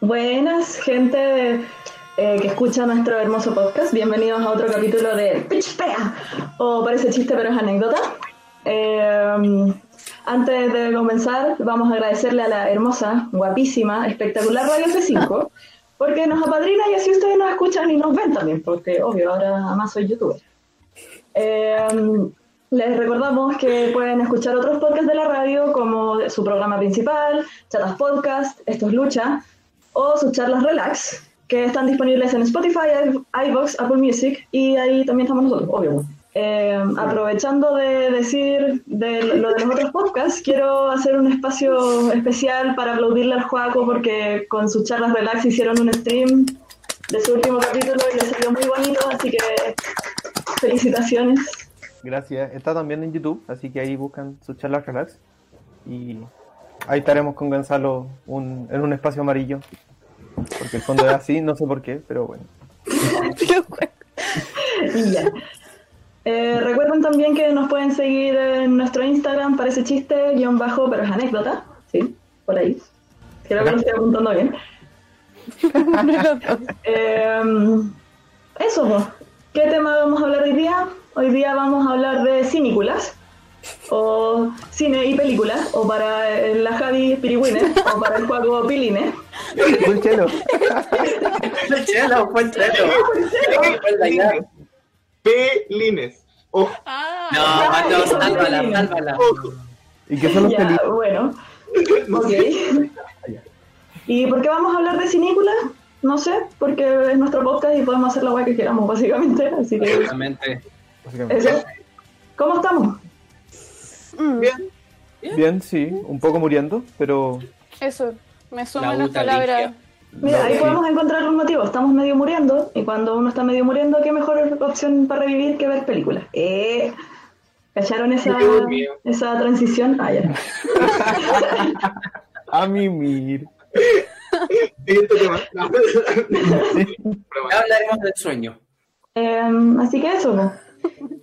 Buenas, gente eh, que escucha nuestro hermoso podcast. Bienvenidos a otro capítulo de Pitch Pea, o parece chiste pero es anécdota. Eh, antes de comenzar, vamos a agradecerle a la hermosa, guapísima, espectacular Radio C5, porque nos apadrina y así ustedes nos escuchan y nos ven también, porque obvio, ahora más soy youtuber. Eh, les recordamos que pueden escuchar otros podcasts de la radio, como su programa principal, Chatas Podcast, Esto es Lucha, o sus charlas Relax, que están disponibles en Spotify, iVoox, Apple Music, y ahí también estamos nosotros, obvio. Eh, aprovechando de decir de lo de los otros podcasts, quiero hacer un espacio especial para aplaudirle al Juaco porque con sus charlas relax hicieron un stream de su último capítulo y le salió muy bonito, así que felicitaciones. Gracias. Está también en YouTube, así que ahí buscan sus charlas relax. Y ahí estaremos con Gonzalo un- en un espacio amarillo. Porque el fondo es así, no sé por qué, pero bueno. Y ya. Eh, recuerden también que nos pueden seguir en nuestro Instagram, parece chiste, guion bajo, pero es anécdota. Sí, por ahí. Creo que lo estoy apuntando bien. Eh, eso. ¿Qué tema vamos a hablar hoy día? Hoy día vamos a hablar de cinículas, o cine y películas, o para la Javi Pirigüines, o para el juego Piline. Full chelo. Chelo, fue chelo. Pelines. Ojo, No, Mateo, sálvala, sálvala. ojo. ¿Y qué son los películas? bueno. No Ok. ¿Y por qué vamos a hablar de cinículas? No sé, porque es nuestro podcast y podemos hacer la weá que queramos, básicamente. Así que Exactamente. Básicamente. eso. ¿Cómo estamos? Bien. Bien, sí, un poco muriendo, pero Eso, me sumo La a las palabras. Mira, ahí podemos encontrar los motivos. Estamos medio muriendo y cuando uno está medio muriendo, ¿qué mejor opción para revivir que ver películas? Eh, ¿Cacharon esa, esa transición? Ah, ya. a mimir. Siguiente tema. No. Broma. Ya hablaremos del sueño. Eh, así que eso.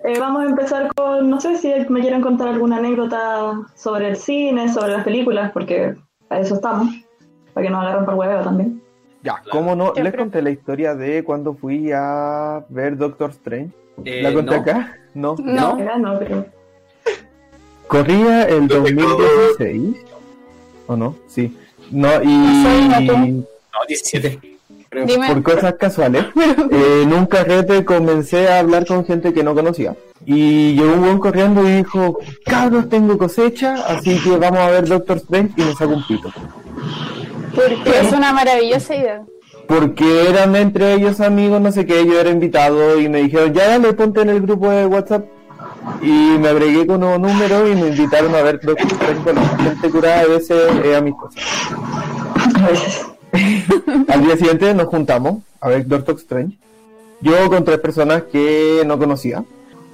Eh, vamos a empezar con, no sé si me quieren contar alguna anécdota sobre el cine, sobre las películas, porque para eso estamos, para que nos agarren por huevo también. Ya, ¿cómo no? Les conté la historia de cuando fui a ver Doctor Strange. Eh, ¿La conté no. acá? No. No. Era, no, pero... Corría el Lo que 2016. ¿O no? Sí. No, y. No, 17. Creo. Dime, por cosas casuales, eh, en un carrete comencé a hablar con gente que no conocía. Y llegó un buen corriendo y dijo, cabros, tengo cosecha, así que vamos a ver Doctor Strange y me sacó un pito. porque es una maravillosa idea. Porque eran entre ellos amigos, no sé qué, yo era invitado y me dijeron, ya dale, ponte en el grupo de WhatsApp. Y me agregué con un número y me invitaron a ver Doctor Strange. Bueno, gente curada a veces es amistosa. A veces. Al día siguiente nos juntamos a ver Doctor Strange. Yo con tres personas que no conocía,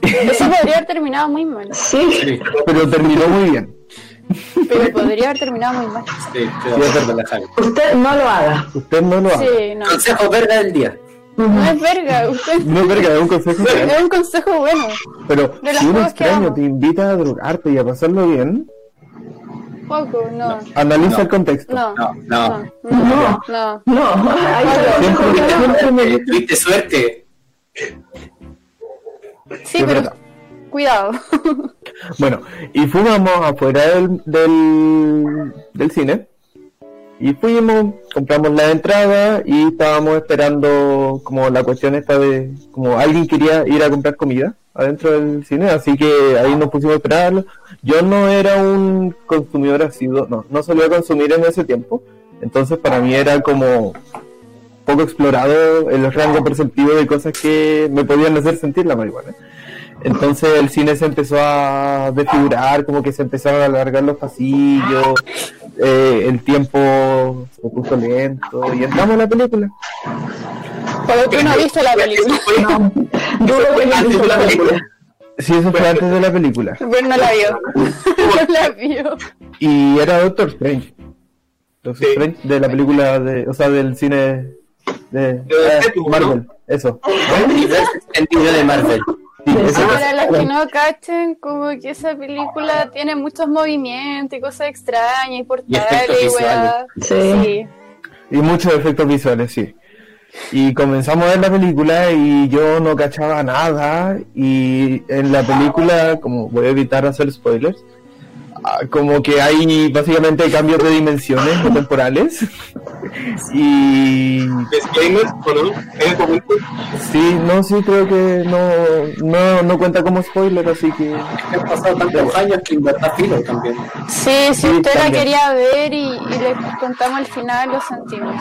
Eso podría haber terminado muy mal. Sí, pero terminó muy bien. Pero podría haber terminado muy mal. sí, la Javi. usted no lo haga. Usted no lo haga. Sí, no. Consejo verga del día. No es verga, usted. No, verga, es un consejo real. Es un consejo bueno. Pero si un extraño te invita a drogarte y a pasarlo bien, Poco, no. analiza el contexto. No. No, no. No. No, No. no, Eh, Tuviste suerte. Sí, Es pero cuidado. Bueno, y fumamos afuera del, del, del cine. Y fuimos, compramos la entrada y estábamos esperando como la cuestión esta de, como alguien quería ir a comprar comida adentro del cine, así que ahí nos pusimos a esperarlo. Yo no era un consumidor asiduo, no, no solía consumir en ese tiempo, entonces para mí era como poco explorado el rango perceptivo de cosas que me podían hacer sentir la marihuana. Entonces el cine se empezó a desfigurar, como que se empezaron a alargar los pasillos, eh, el tiempo se puso lento y entramos a la película. Pero tú no viste la película. No, dudo que haya visto la película. Sí, eso fue antes de la película. Pero no la vio. No la vio. Y era Doctor Strange. Doctor Sí. Strange de la película de, o sea, del cine de, De Marvel, eso. El libro de Marvel. Para los que no cachen, como que esa película tiene muchos movimientos y cosas extrañas y portales y weá. Sí. Sí. Y muchos efectos visuales, sí. Y comenzamos a ver la película y yo no cachaba nada. Y en la película, como voy a evitar hacer spoilers, ah, como que hay básicamente cambios de dimensiones temporales. Y Disclaimers, ¿o no? En el momento, sí, no, sí, creo que no, no, no cuenta como spoiler, así que Han pasado tantos años que en verdad filo también. Sí, si Sí, usted la también. quería ver y, y le contamos el final, lo sentimos.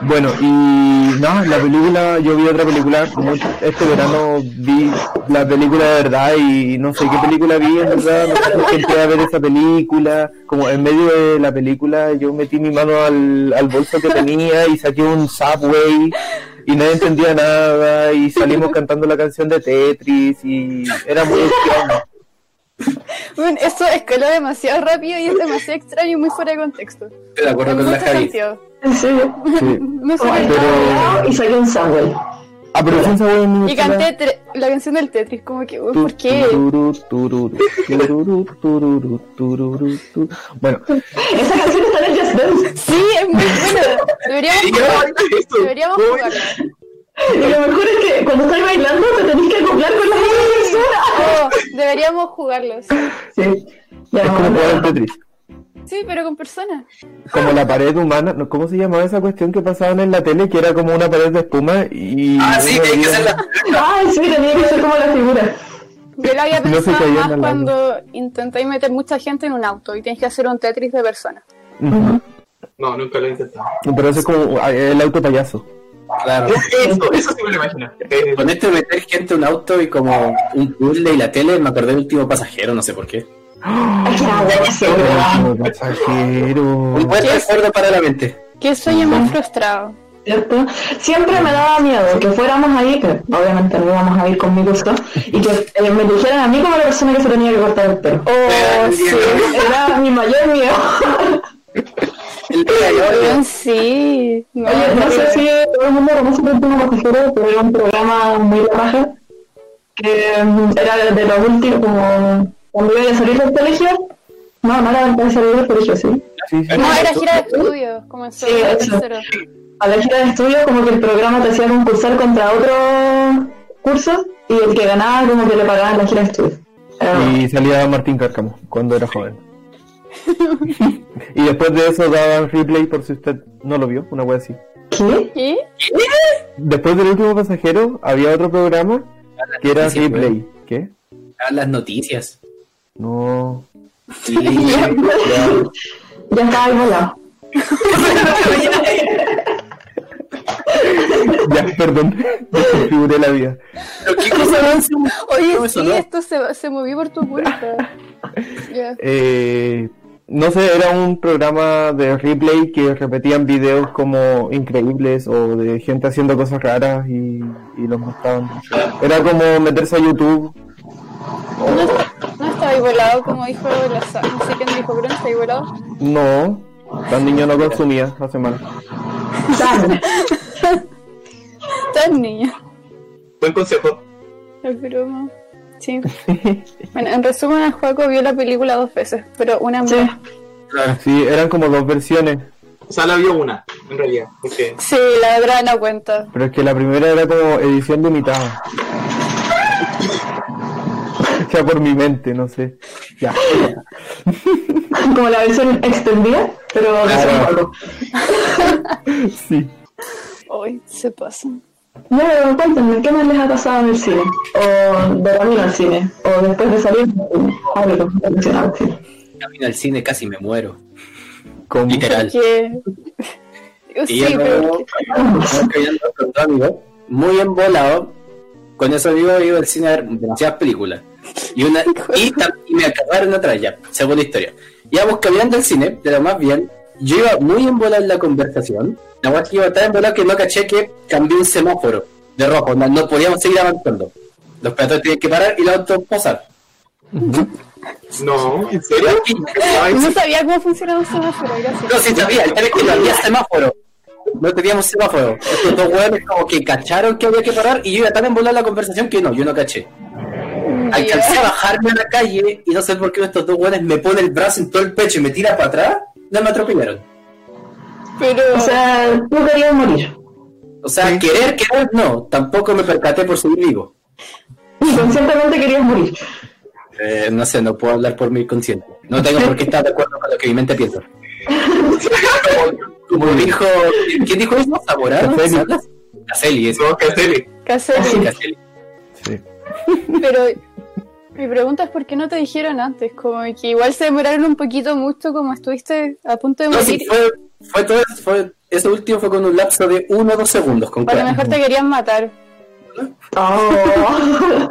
Bueno, y no, la película, yo vi otra película, como este verano vi la película de verdad y no sé qué película vi, en verdad, no sé a ver esa película, como en medio de la película yo metí mi mano al, al bolso que tenía y saqué un Subway y nadie entendía nada y salimos cantando la canción de Tetris y era muy extraño. Bueno, eso escaló demasiado rápido y es demasiado extraño y muy fuera de contexto. Estoy de acuerdo En con la muchos Javi. sentidos. ¿En serio? Sí. No sé Como qué el Pero- pero... y saqué un Subway. Ah, pero muy Y canté tre- la canción del Tetris, como que, ¿por qué? Bueno, Esa canción está en el Just Dance. Sí, es muy buena. Deberíamos ¿Y qué jugar-? Deberíamos ¿Cómo jugarla. Y lo mejor es que cuando estás bailando te tenés que acoplar con la otra persona. Oh, deberíamos jugarlo. Sí. Ya, es como jugar al Tetris. Sí, pero con personas. Como la pared humana, ¿no? ¿cómo se llamaba esa cuestión que pasaban en la tele? Que era como una pared de espuma y... Ah, sí, hay que hacer la. Ay, sí, tenía que ser como la figura. Yo lo había No se pensado caían más cuando intentáis meter mucha gente en un auto y tienes que hacer un Tetris de personas. No, nunca lo he intentado. Pero eso es como ah, el auto payaso. Claro. Eso, eso sí me lo imagino. Eh, Con esto de meter gente en un auto y como un puzzle y la tele, me acordé del último pasajero, no sé por qué. Ay, qué abuso, Como pasajero. Un buen ¿Qué es? recuerdo para la mente. Qué sueño más frustrado. ¿Cierto? Siempre me daba miedo que fuéramos ahí, que obviamente no íbamos a ir con mi gusto, y que eh, me dijeran a mí como la persona que se tenía que cortar el pelo. Oh, sí. Era mi mayor miedo. El día de hoy, Weón, sí. No, Oye, no sé si todo el mundo conoce último pasajero, pero era un programa muy baja, que mm, era de, de los últimos, como cuando iba a salir del colegio. No, no era antes de salir del colegio, sí. Sí, sí. No, era gira de estudios, como Sí, eso. A la gira de estudios, como que el programa te hacía concursar contra otros cursos, y el que ganaba, como que le pagaban la gira de estudios. Era- Y salía Martín Cárcamo cuando era joven. y después de eso daban replay por si usted no lo vio, una wea así. ¿Qué? ¿Y? Después del último pasajero había otro programa que era replay. ¿Qué? a las noticias. No. Y Ya, ya estaba volado. Ya, perdón. Desconfiguré la vida. ¿Pero qué cosa Oye, ¿Cómo sí, esto se, se movió por tu culpa. Eh, no sé, era un programa de replay que repetían videos como increíbles o de gente haciendo cosas raras y, y los mostraban. Era como meterse a YouTube. Está- no estaba ahí volado, como dijo la No sé quién dijo, pero no está ahí volado. No, tan niño no consumía hace mal. Dale. Tan niño. Buen consejo. Es broma. Sí. Bueno, en resumen, el juego vio la película dos veces, pero una en Sí. Claro. Sí, eran como dos versiones, O sea, la vio una, en realidad. Porque Sí, la otra no cuenta. pero es que la primera era como edición limitada. Hecha por mi mente, no sé. Ya. Como la versión extendida, pero de Claro. un juego. Sí. Hoy se pasan. No, pero cuéntenme, ¿qué más les ha pasado en el cine? O de camino al cine, o después de salir. Algo relacionado al cine. Camino al cine casi me muero. Como Literal. Que... Y Sí, yo pero no- muy embolado. Con amigos he ido al cine a ver demasiadas películas. Y una y, me acabaron atrás ya, segunda historia. Íbamos caminando al cine, de lo más bien. Yo iba muy embolado en la conversación. La verdad que iba tan embolado que no caché que cambié un semáforo de rojo. No, no podíamos seguir avanzando. Los peatones tenían que parar y los autos pasar. No, ¿en serio? No sabía cómo funcionaba un semáforo, gracias. No, sí sabía, el que no había semáforo. No teníamos semáforo. Estos dos hueones como que cacharon que había que parar y yo iba tan en la conversación que no, yo no caché. Alcancé a bajarme a la calle y no sé por qué estos dos hueones me ponen el brazo en todo el pecho y me tira para atrás, no me atropellaron. Pero, O sea, tú querías morir. O sea, querer, querer, no. Tampoco me percaté por seguir vivo. Conscientemente querías morir. Eh, no sé, no puedo hablar por mi consciente. No tengo por qué estar de acuerdo con lo que mi mente piensa. Como dijo, ¿quién dijo eso? ¿Zamorano? Caselli. ¿Salas? Caselli, eso. No. Caselli, Caselli. Sí. pero mi pregunta es por qué no te dijeron antes, como que igual se demoraron un poquito mucho, como estuviste a punto de No, sí, morir. fue, fue todo, fue, ese último fue con un lapso de uno o dos segundos. Con A lo mejor te querían matar. Oh.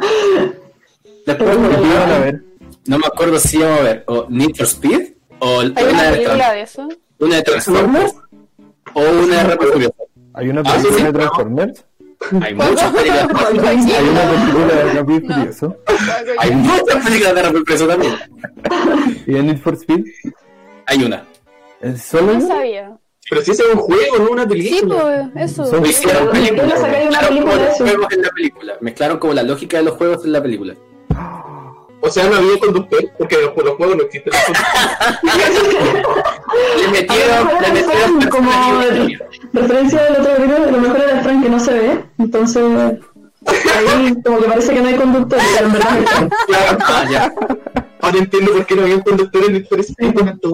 Después, ¿Qué iban a ver? no me acuerdo si íbamos a ver o Need for Speed o Hay una una de, película de eso. una de Transformers o una de Rápido Furioso. ¿Hay una Ah, sí, película sí. de Transformers? Hay muchas películas. ¿Hay una película de Rápido y No. Furioso? Hay muchas películas de Rápido y Furioso también. ¿Y de Need for Speed? Hay una. ¿Es solo No sabía. Pero si ese es un juego, no una Sí, película. pues, eso. Son- Lo hicieron Pero, ¿de qué película. le sacaría una Mezclaron película como de los eso? juegos en la película. Mezclaron como la lógica de los juegos en la película. O sea, no había conductor, porque los, los juegos no existen. los conductores. Le metieron, le metieron como personalidad. referencia del otro video, lo mejor era Frank que no se ve, entonces ahí como que parece que no hay conductor, pero en verdad Frank. Claro. Ah, ya. Ahora entiendo por qué no había conductor en el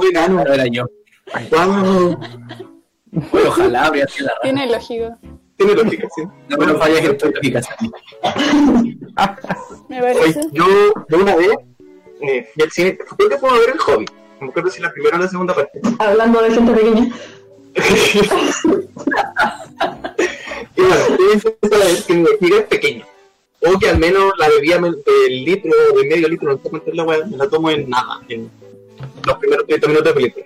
enano. Ahora era yo. Wow. Bueno, ojalá habría sido la. Tiene lógica. Tiene lógica, sí. No me lo falles en tu lógica. Me parece. yo de una vez eh, al cine, creo que puedo ver el hobby. No me acuerdo si la primera o la segunda parte. Hablando de gente pequeña. Y bueno, yo empecé a ver que mi vejiga es pequeña. O que al menos la bebida me- del litro o de medio litro, no sé cuánto es la weá, me la tomo en nada, en los primeros 30 minutos de película.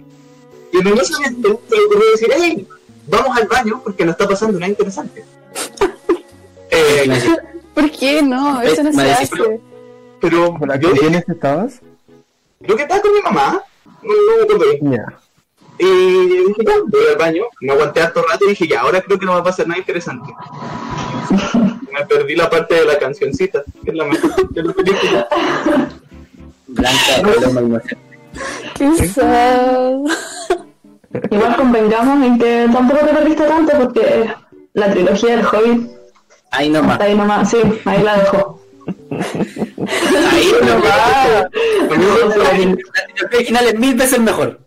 Y engañosamente se le ocurrió decir, hey, vamos al baño porque nos está pasando nada interesante. eh, ¿Por qué no? Eso no se hace. pero ¿Con dije, quiénes estabas? Creo que estaba con mi mamá, no, no me acuerdo bien. Ya. Y dije, ya, voy al baño, me aguanté harto rato y dije, ya, ahora creo que no va a pasar nada interesante. me perdí la parte de la cancioncita, que es la mejor de la película. Blanca. Qué sad. Igual convengamos en que tampoco te perdiste tanto porque la trilogía del Hobbit Ahí nomás. ahí nomás, sí, ahí la dejó. Ahí nomás. La trilogía original es mil veces mejor.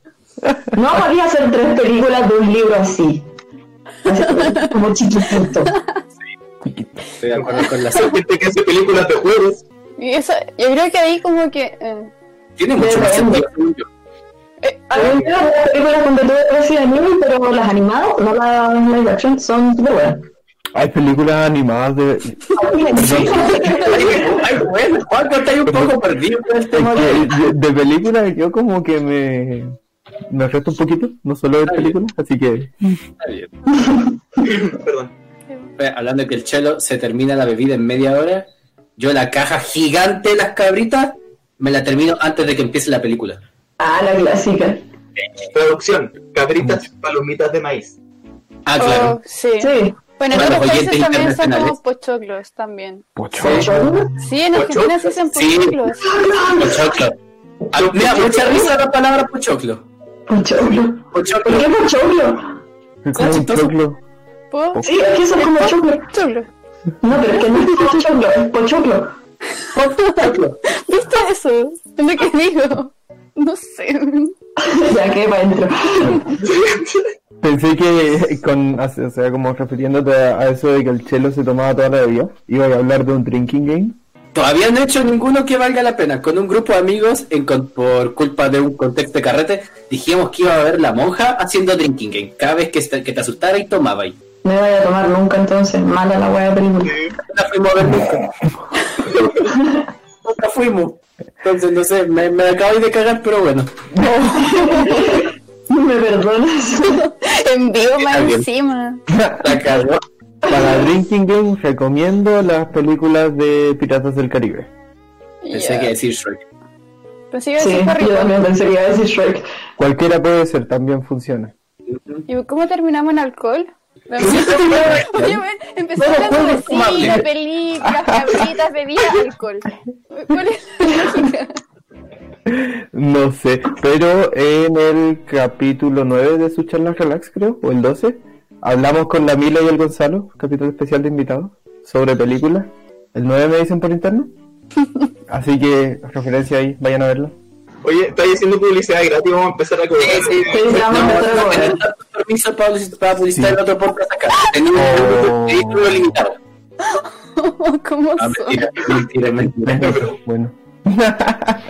No podía hacer tres películas de un libro así. Así como- chiquitito. Estoy de acuerdo con la gente que hace películas de juegos. Y eso, yo creo que ahí como que... eh, Tiene mucho más sentido. Eh, a las películas con que Evil, pero las animadas, no las live action, son súper buenas. Hay películas animadas de... Ay, bueno, Juan, ahí un poco perdido con el es tema que de... de, de películas yo como que me... Me afecta un poquito, no solo bien. películas, así que... Está bien. Perdón. Eh, Hablando de que el chelo se termina la bebida en media hora, yo la caja gigante de las cabritas me la termino antes de que empiece la película. Ah, la clásica. Traducción, cabritas, palomitas de maíz. Ah, claro. oh, sí. Sí. Bueno, en otros los países también son como pochoclos también. Pocho. Sí, en Argentina se dicen pochoclos. Pochoclo. Ah, mira, mucha risa la palabra pochoclo. Pochoclo. ¿Por Pochoclo. qué pochoclo? Es como un choclo. Sí, es que eso es como choclo. Pochoclo. No, pero es que no es pochoclo, es pochoclo. Pochoclo. ¿Viste eso? Es lo que digo. No sé. ya que para adentro. Pensé que con, o sea, como refiriéndote a, eso de que el chelo se tomaba toda la bebida, iba a hablar de un drinking game. Todavía no he hecho ninguno que valga la pena. Con un grupo de amigos, en con- por culpa de un contexto de carrete, dijimos que iba a ver la monja haciendo drinking game. Cada vez que, te asustara y tomaba y No voy a tomar nunca entonces, mala la wea de película. No la fuimos a ver nunca. nunca fuimos. Entonces, no sé, me, me acabo de cagar, pero bueno. ¿Me perdonas? En vivo más encima. La cagó. Para drinking game recomiendo las películas de Piratas del Caribe. Pensé Ya. que decir Shrek. Pensé que iba a Sí, decir yo también pensé que iba a decir Shrek. Cualquiera puede ser, también funciona. ¿Y cómo terminamos en alcohol? Empezó hablando de cine, películas, cabritas, bebidas, alcohol. ¿Cuál es la lógica? No sé, pero en el capítulo 9 de su charla relax, creo, o el 12, hablamos con la Mila y el Gonzalo, capítulo especial de invitados, sobre películas. El 9 me dicen por interno. Así que, referencia ahí, vayan a verlo. Oye, estáis haciendo publicidad gratis, vamos a empezar a cobrar. Sí, sí, Sí, vamos a no, empezar a no cobrar. tener tantos permisos para, para publicitar en otro podcast acá. Tenemos Oh. un vehículo limitado. ¿Cómo Ah, mentira, mentira, mentira. bueno.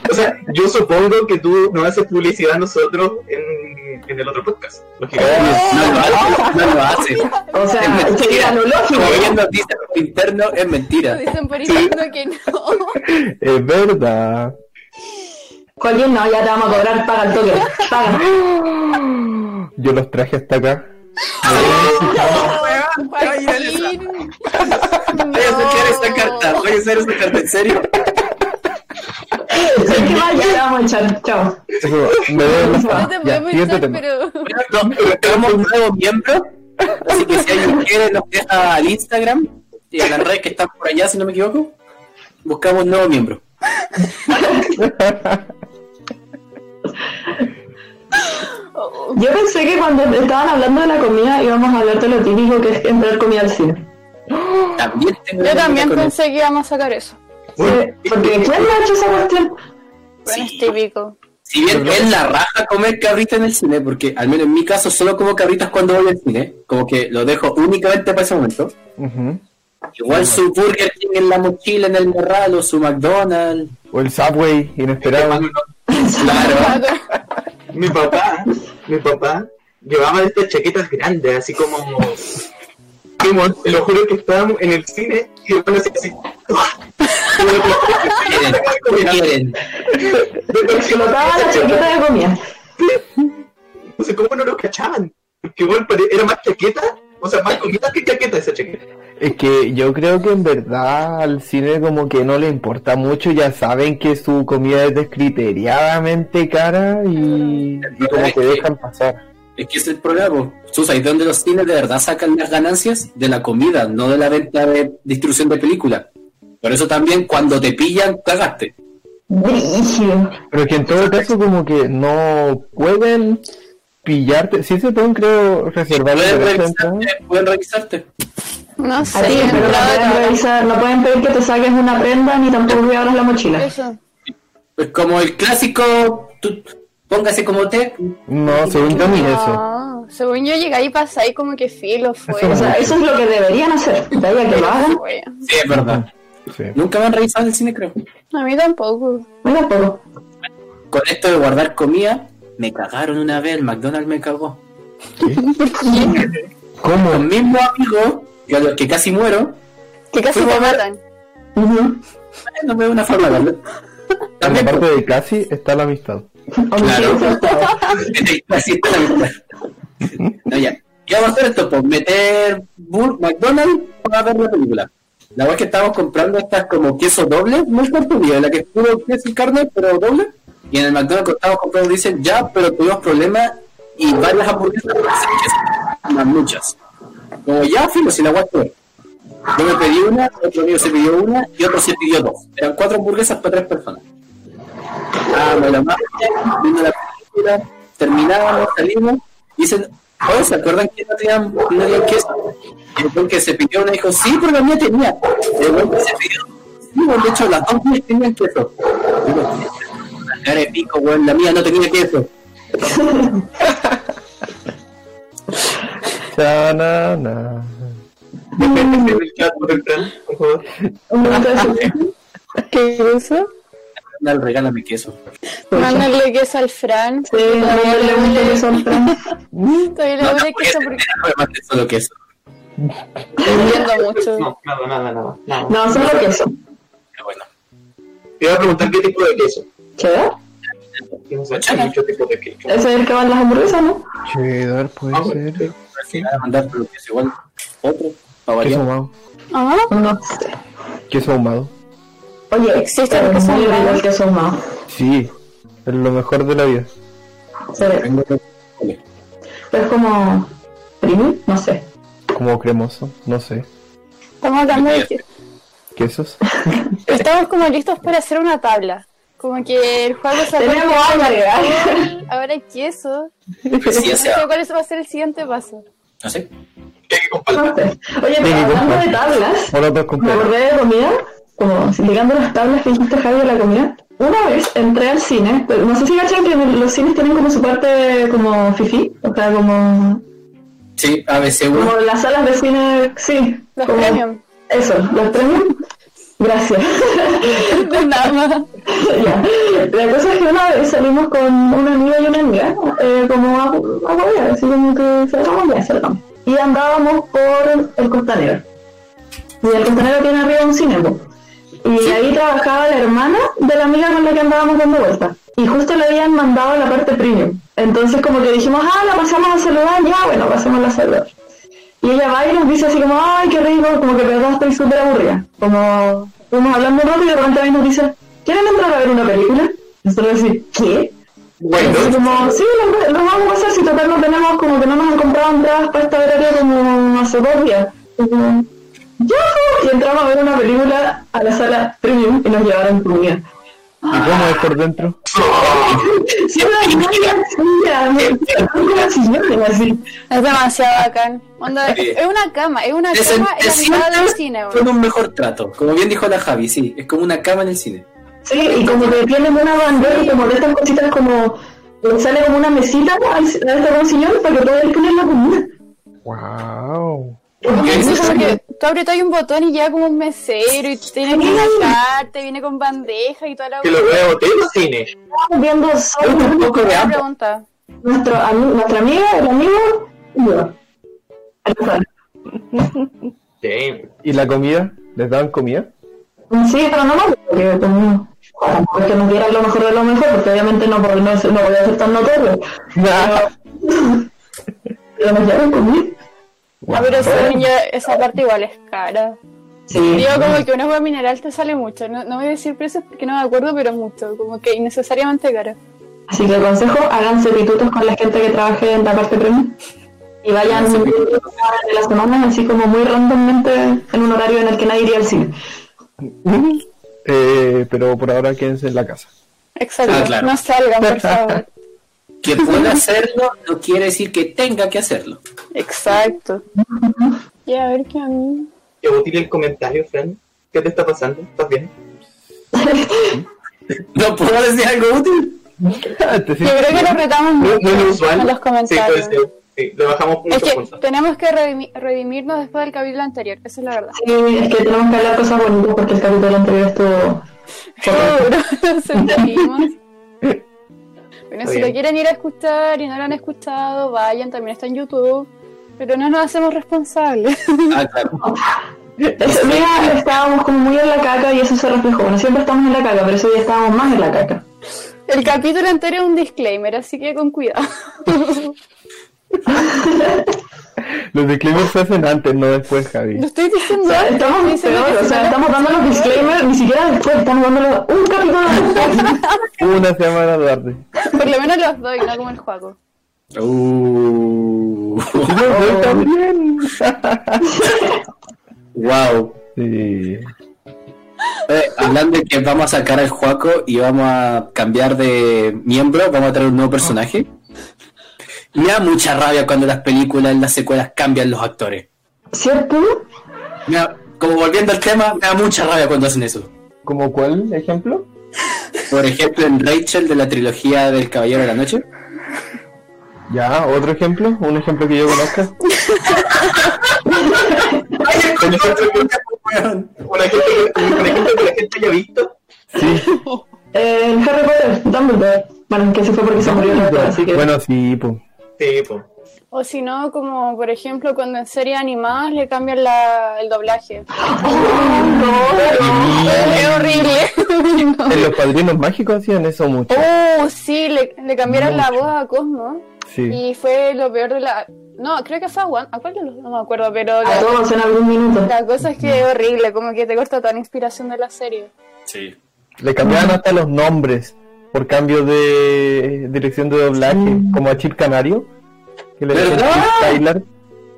O sea, yo supongo que tú no haces publicidad a nosotros en, en el otro podcast. Lógicamente. No lo hace, no lo hace. O Es sea, mentira. sería lo lógico. Interno, es mentira. Dicen por interno que no. Es verdad. Joaquín, no, ya te vamos a cobrar, paga el toque. Paga. Yo los traje hasta acá. Voy a sacar esa carta, voy a hacer esa carta, en serio. ¿Sabes qué más? Ya te vamos a echar. Chao. Eso, me No te Ya, podemos echar, pero... Tenemos un nuevo miembro, así que si alguien quiere nos deja al Instagram y a las redes que están por allá, si no me equivoco, buscamos un nuevo miembro. Yo pensé que cuando estaban hablando de la comida íbamos a hablar de lo típico que es entrar comida al cine. También tengo Yo también pensé que íbamos a sacar eso. Sí, porque ¿quién no ha hecho esa cuestión? Bueno, Sí. es típico. Si bien es la raja comer cabrita en el cine, porque al menos en mi caso solo como cabritas cuando voy al cine, como que lo dejo únicamente para ese momento. Igual su Burger King en la mochila, en el morral, o su McDonald's. O el Subway, inesperado. Claro. Mi papá, mi papá llevaba estas chaquetas grandes, así como. como, te lo juro que estábamos en el cine y después así. así la chaqueta de comida. No sé cómo no lo cachaban. Porque igual era más chaqueta, o sea, más comida que chaqueta esa chaqueta. Es que yo creo que en verdad al cine como que no le importa mucho, ya saben que su comida es descriteriadamente cara y, y como que dejan pasar. Es que ese es el problema. Susa, ¿y de dónde los cines de verdad sacan las ganancias? De la comida, no de la venta de distribución de películas. Por eso también cuando te pillan, cagaste. Pero que en todo caso como que no pueden pillarte, sí se pueden creo reservar el Pueden revisarte, pueden revisarte. No sé, Así, pero no pueden, cámara. revisar, no pueden pedir que te saques una prenda ni tampoco que abras la mochila. Eso. Pues como el clásico, tú, póngase como te. No, según yo ni eso. No, según yo llegué ahí pasé ahí como que filo fue. Eso O sea, eso es lo que deberían hacer. De ahí a que lo hagan. Sí, es verdad. Sí. Nunca me han revisado el cine, creo. A mí tampoco. Con esto de guardar comida, me cagaron una vez, el McDonald's me cagó. ¿Cómo? Los mismos amigos, que casi muero, Que casi te matan. No veo una forma de También, la parte de casi está la amistad. Forzado. Así está la mitad. No, ya. ¿Qué vamos a hacer esto? Pues meter Bur- McDonald's para ver la película. La verdad es que estábamos comprando estas como queso doble, no es en la que es puro queso y carne, pero doble. Y en el McDonald's que estábamos comprando dicen, ya, pero tuvimos problemas y varias hamburguesas más muchas. Como ya, filo, si la voy a comer. Yo me pedí una, otro amigo se pidió una y otro se pidió dos. Eran cuatro hamburguesas para tres personas. Ah, me la viendo la película, terminábamos, salimos, y dicen, oye, ¿se acuerdan que no tenían, no tenían queso? Y el que se pidió una dijo, sí, pero la mía tenía. Y el que se pidió, sí, weón, de hecho las dos mías tenían queso. Cara de pico, weón, la mía no tenía queso. Chanana. En el chat por entrar, por favor. Un. ¿Qué cosa? Dale, regálame queso. Mándale queso al Fran. Sí, también le gusta que son Fran. Le No, no, queso porque no me solo queso. entiendo mucho. No, nada, nada, nada. No, solo queso. Pero bueno. Te iba a preguntar qué tipo de queso. ¿Cheddar? No sé, hay muchos tipos de queso. Ese es el que va en las hamburguesas, ¿no? Cheddar puede Ah, ser. Sí. A mandar, pero queso igual. Otro, para Queso ahumado. Ah, No sé. Queso ahumado. Oye, ¿Existe pero el queso muy rico ahumado? el queso ahumado. Sí, es lo mejor de la vida. Tengo que- Es como... ¿Premium? No sé. como cremoso, no sé. Estamos hablando de que Quesos. estamos como listos para hacer una tabla. Como que el juego se Tenemos ¿eh? Ahora hay queso. Pues sí, o No sea, sé cuál va a ser el siguiente paso. no sé. ¿Qué hay que compartir? No sé. Oye, pero hablando de tablas, me acordé de comida, como ligando las tablas que dijiste Javi de la comida. Una vez entré al cine, pero no sé si cachan que los cines tienen como su parte como fifi, o sea, como, Sí, ABC1. como las salas de cine, sí. Los como- premium. Eso, los premium. Gracias. De nada ya. La cosa es que una vez salimos con una amiga y una amiga, eh, como a, a así como que salgamos ya, salgamos. Y andábamos por el costanero. Y el costanero tiene arriba un cine. Y ahí trabajaba la hermana de la amiga con la que andábamos dando vueltas. Y justo le habían mandado la parte premium. Entonces como que dijimos, ah, la pasamos a saludar, ya, bueno, pasemos a saludar. Y ella va y nos dice así como, ay, qué rico, como que verdad estoy súper aburrida. Como, fuimos hablando un rato y de repente ahí nos dice, ¿quieren entrar a ver una película? Nosotros decimos, ¿qué? Bueno, Así como, sí, lo, lo vamos a hacer si total no tenemos, como que no nos han comprado entradas para esta horario como hace dos días. Y como, Y entramos a ver una película a la sala premium y nos llevaron comida. ¿Y cómo es por dentro? Sí. Es demasiado bacán. Es una cama, es una cama en la mitad del cine, con un mejor trato. Como bien dijo la Javi, sí. Es como una cama en el cine. Sí, y como que tienen una bandera y como de estas cositas como le sale como una mesita a este sillón para que puedas poner la comida. Wow. ¿Qué Es es como eso? que tú apretas un botón y llega como un mesero y tienes que sacarte, viene con bandeja y toda la que lo veo cine. Estamos viendo solo Un poco de Una pregunta. nuestro, nuestra amiga, el amigo y yo. ¿Y la comida? ¿Les daban comida? Sí, pero no más, porque como, tampoco es que nos dieran lo mejor de lo mejor, porque obviamente no, porque no, no voy a ser tan notorio. Pero, pero nos dieron comida. Ah, pero según yo, esa parte igual es cara. Sí. Digo, como que una agua mineral te sale mucho. No, no voy a decir precios porque no me acuerdo, pero mucho. Como que innecesariamente cara. Así que el consejo, háganse pitutos con la gente que trabaje en la parte premium. Y vayan Háganse de la semana, así como muy randommente en un horario en el que nadie iría al cine. Eh, pero por ahora quédense en la casa. Exacto. Ah, claro. No salgan, por favor. Que pueda hacerlo no quiere decir que tenga que hacerlo. Exacto. Y a ver qué a mí. Qué útil el comentario, Fran. ¿Qué te está pasando? ¿Estás bien? ¿No puedo decir algo útil? Yo creo que lo retamos No, mucho no es usual. en los Sí, puede comentarios. ser. Sí, le bajamos es muchos que tenemos que redimi- redimirnos después del capítulo anterior, esa es la verdad. Sí, es que tenemos que hablar cosas bonitas porque el capítulo anterior estuvo... Seguro, nos sentimos. Bueno, Está si lo quieren ir a escuchar y no lo han escuchado, vayan, también está en YouTube. Pero no nos hacemos responsables. Ah, claro. Ese día estábamos como muy en la caca y eso se reflejó. Bueno, siempre estamos en la caca, pero ese día estábamos más en la caca. El capítulo entero es un disclaimer, así que con cuidado. Los disclaimers se hacen antes, no después, Javi. Lo estoy diciendo. O sea, antes, estamos diciendo peor, o sea, estamos dando los disclaimers, ni siquiera después, estamos dándolo un capítulo después. Una semana tarde. Por lo menos los doy, no como el juego. Uh, Yo también. wow. Sí. Eh, hablando de que vamos a sacar al Juaco y vamos a cambiar de miembro, vamos a traer un nuevo personaje. Me da mucha rabia cuando las películas, las secuelas cambian los actores. ¿Cierto? Me da- como volviendo al tema, me da mucha rabia cuando hacen eso. ¿Como cuál ejemplo? Por ejemplo, en Rachel de la trilogía del Caballero de la Noche. Ya, otro ejemplo, un ejemplo que yo conozca. Un ejemplo que la gente haya visto. Sí. Eh, en Harry Potter, Dumbledore. Bueno, que se fue porque se murió así que... Bueno, sí, pues. Sí, pues. O si no, como por ejemplo cuando en series animadas le cambian la, el doblaje. Es horrible. No. En los padrinos mágicos hacían eso mucho. Oh, sí, le, le cambiaron la voz a Cosmo. Sí. Y fue lo peor de la. No, creo que fue a Juan. ¿A cuál de los? No me acuerdo, pero A la, todos en algún minuto. la cosa es que es horrible, como que te corta toda la inspiración de la serie. Sí. Le cambiaban hasta los nombres por cambio de dirección de doblaje, como a Chip Canario, que le. Chip Tyler.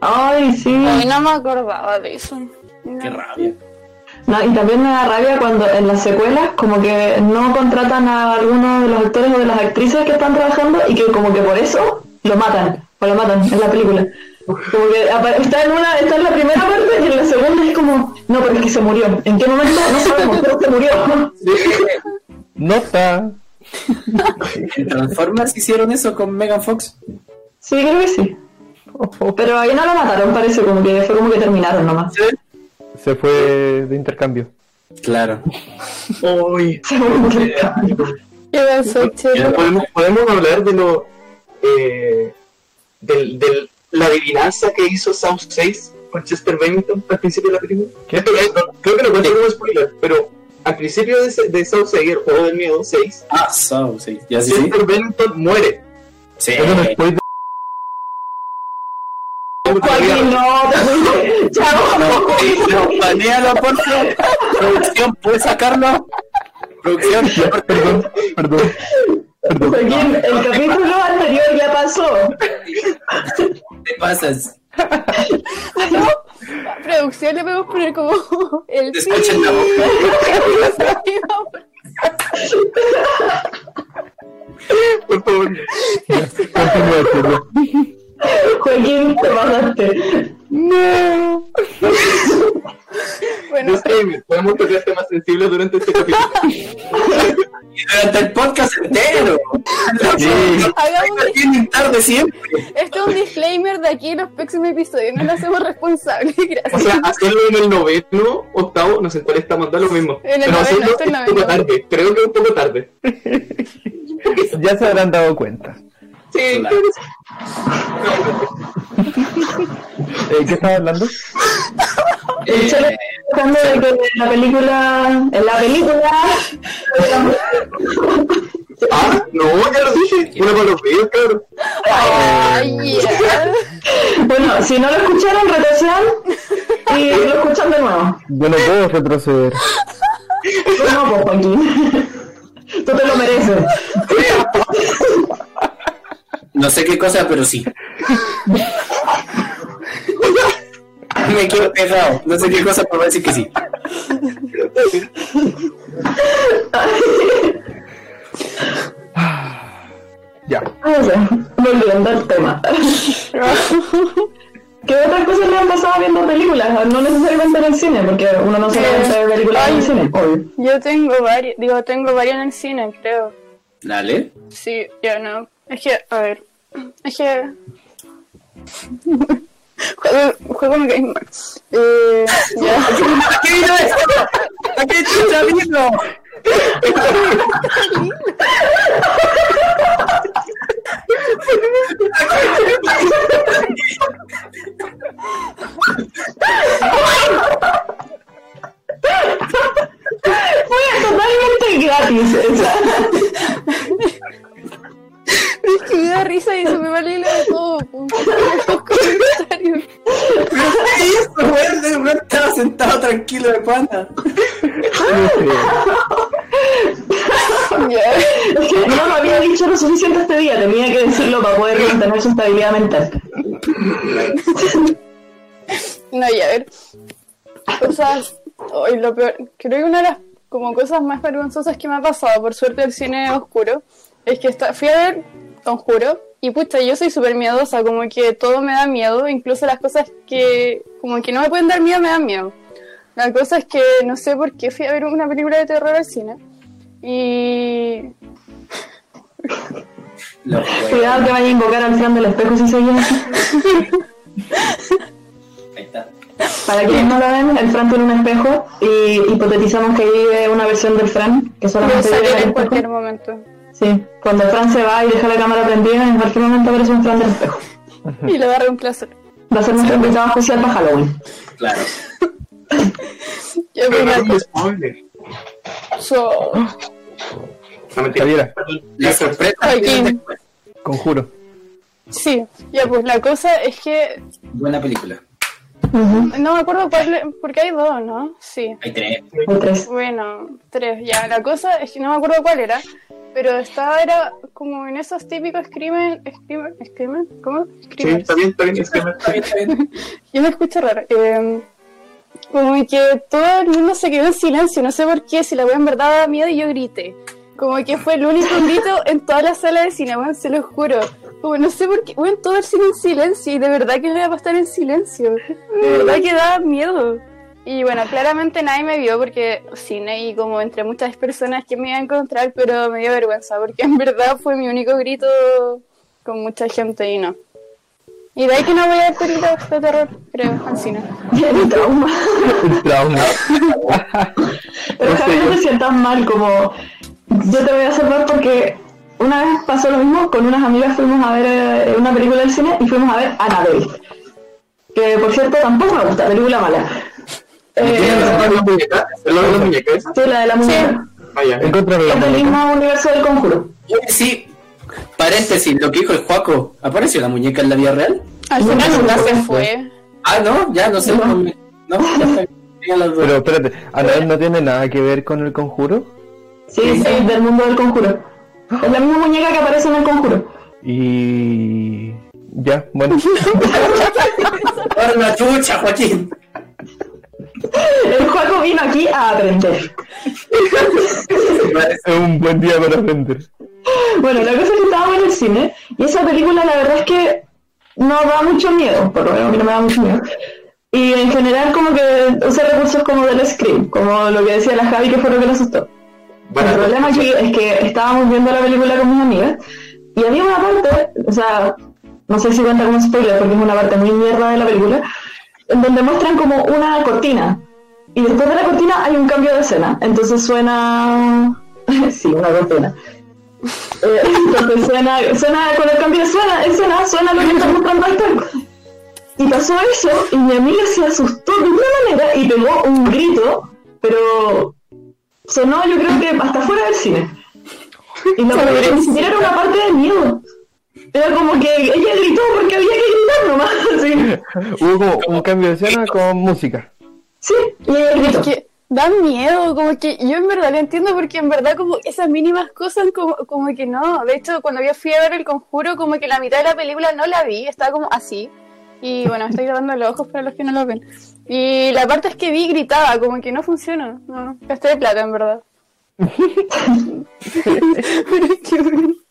Ay, sí. Ay, no me acordaba de eso. Qué rabia. No, y también me da rabia cuando en las secuelas como que no contratan a alguno de los actores o de las actrices que están trabajando y que como que por eso lo matan, o lo matan en la película. Como que está en una, está en la primera parte y en la segunda es como, no, pero es que se murió. ¿En qué momento? No sabemos, pero se murió. Nota. ¿En Transformers hicieron eso con Megan Fox? Sí, creo que sí. Pero ahí no lo mataron, parece, como que fue como que terminaron nomás. Se fue de intercambio. Claro. Uy. Se fue como que- ¿Qué pasó, Chelo? ¿Podemos, podemos hablar de lo eh, del, del- la adivinanza que hizo South 6 con Chester Bennington al principio de la película. No, creo que lo cuento como spoiler, pero al principio de, de South 6, el juego del miedo 6, Ah, so, sí. Ya sí, sí. Chester Bennington muere. Sí. Después de... No. No, sí, no, banealo, por favor. Producción, ¿puedes sacarlo? Producción, Perdón, perdón. Perdón. Joaquín, el capítulo anterior ya pasó. te pasas. Producción le podemos poner como el Te escuchan la boca. Por favor. Joaquín, te pasaste. Bueno, Disclaimer, podemos tocar temas sensibles durante este capítulo. Durante el podcast entero. Sí. hagamos Tienen tarde siempre. esto es un disclaimer de aquí en los próximos episodios, no nos hacemos responsables, O gracias. sea, hacerlo en el noveno, octavo, no sé cuál estamos, da lo mismo. En el Pero noveno, hacerlo esto es es un poco noveno. tarde, creo que es un poco tarde. Ya se habrán dado cuenta. Sí, Claro. Eh, ¿Qué estaba hablando? Está hablando de que la película. En la película. Ah, no, ya lo dije. Una para los videos, cabrón. Ay, yeah. Bueno, si no lo escucharon, retrocedan y lo escuchan de nuevo. Yo no puedo retroceder. Tú no, pues, Joaquín. Tú te lo mereces. No sé qué cosa, pero sí. Me quedo pegado. No sé qué cosa, pero voy a decir que sí. Ya. Volviendo al tema. ¿Qué otras cosas le han pasado viendo películas? No necesariamente en el cine, porque uno no solamente ve películas en el cine, obvio. Yo tengo varios, digo, tengo varios en el cine, creo. Dale. Sí, ya no. Es que, a ver, es que... juego, juego me cae mal. Eh, ya. ¿Qué vino esto? ¿A qué chucha vino? Fue totalmente gratis. esa. Es que me da risa y se me va el hilo de todo. Los comentarios. ¿Qué hizo, weón? El weón estaba sentado tranquilo de pana. Ya. Es que no me había dicho lo suficiente este día, tenía que decirlo para poder mantener su estabilidad mental. No, ya, a ver. Cosas. Hoy lo peor. Creo que una de las como cosas más vergonzosas que me ha pasado, por suerte del cine oscuro, es que esta- fui a ver Conjuro y pucha, yo soy súper miedosa, como que todo me da miedo, incluso las cosas que como que no me pueden dar miedo me dan miedo. La cosa es que no sé por qué fui a ver una película de terror al cine y. Cuidado que vaya a invocar al Fran del espejo si seguía así. Ahí está. Para quienes no lo ven, el Fran tiene un espejo y hipotetizamos que vive una versión del Fran que solamente vive en el espejo. momento. Sí, cuando el Fran se va y deja la cámara prendida, en cualquier momento aparece un Fran del espejo. Y le agarré un placer. Va a ser nuestro invitado especial para Halloween. Claro. Yo Pero primero- no es un spoiler. so- No, mentira. La sorpresa. Joaquín. conjuro. Sí, ya pues la cosa es que Buena película. No me acuerdo cuál, porque hay dos, ¿no? Sí. Hay tres. Tres. Bueno, tres, ya. La cosa es que no me acuerdo cuál era. pero estaba era como en esos típicos crimen, crimen, crimen, ¿cómo? Sí, Crimen. está bien, está bien. es que me- Está bien, está bien. Yo me escucho raro. Eh, como que todo el mundo se quedó en silencio, no sé por qué, si la wea en verdad daba miedo y yo grité. Como que fue el único grito en toda la sala de cine, se lo juro. Como no sé por qué, weón, todo el cine en silencio y de verdad que no iba a estar en silencio. De verdad que daba miedo. Y bueno, claramente nadie me vio porque cine y como entre muchas personas que me iba a encontrar, pero me dio vergüenza porque en verdad fue mi único grito con mucha gente y no. Y de ahí que no voy a ver películas de terror, creo, al cine. El trauma. Un trauma. Pero Javi, no te sientas mal, como yo te voy a salvar porque una vez pasó lo mismo, con unas amigas fuimos a ver eh, una película del cine y fuimos a ver Annabelle. Que por cierto tampoco me gusta, película mala. ¿Tiene Eh, la de la muñeca? ¿Es la de la muñeca esa? sí, la de la muñeca. Ah, ya. Es del muñeca. mismo universo del conjuro. Sí, paréntesis, lo que dijo el Juaco, ¿apareció la muñeca en la vida real? Al final no, nunca se fue. Ah, no, ya no sé. No. Ya está. Pero espérate, ¿Anabel no tiene nada que ver con el conjuro? Sí, sí, del mundo del conjuro. Es la misma muñeca que aparece en el conjuro. Y... Ya, bueno. Ahora la chucha, Joaquín. El juego vino aquí a aprender. es un buen día para aprender. Bueno, la cosa es que estábamos en el cine y esa película la verdad es que no da mucho miedo, por lo menos a mí no me da mucho miedo. Y en general como que usa recursos como del scream, como lo que decía la Javi que fue lo que le asustó. El Barato. problema aquí es que estábamos viendo la película con mis amigas y había una parte, o sea, no sé si cuenta como spoiler porque es una parte muy mierda de la película, en donde muestran como una cortina y después de la cortina hay un cambio de escena, entonces suena... sí, una cortina. Eh, entonces suena, suena, con el cambio de escena, escena suena lo que está mostrando después. Y pasó eso y mi amiga se asustó de una manera y pegó un grito, pero sonó yo creo que hasta fuera del cine. Y no, pero ni siquiera era una parte de miedo. Era como que ella gritó porque había que gritar nomás. Así. Hubo como un cambio de escena con música. Sí, y ella Es que da miedo, como que yo en verdad lo entiendo porque en verdad como esas mínimas cosas como, como que no. De hecho, cuando yo fui a ver el conjuro, como que la mitad de la película no la vi, estaba como así. Y bueno, me estoy grabando los ojos para los que no lo ven. Y la parte es que vi gritaba, como que no funciona. No, gasté de plata en verdad. Pero es que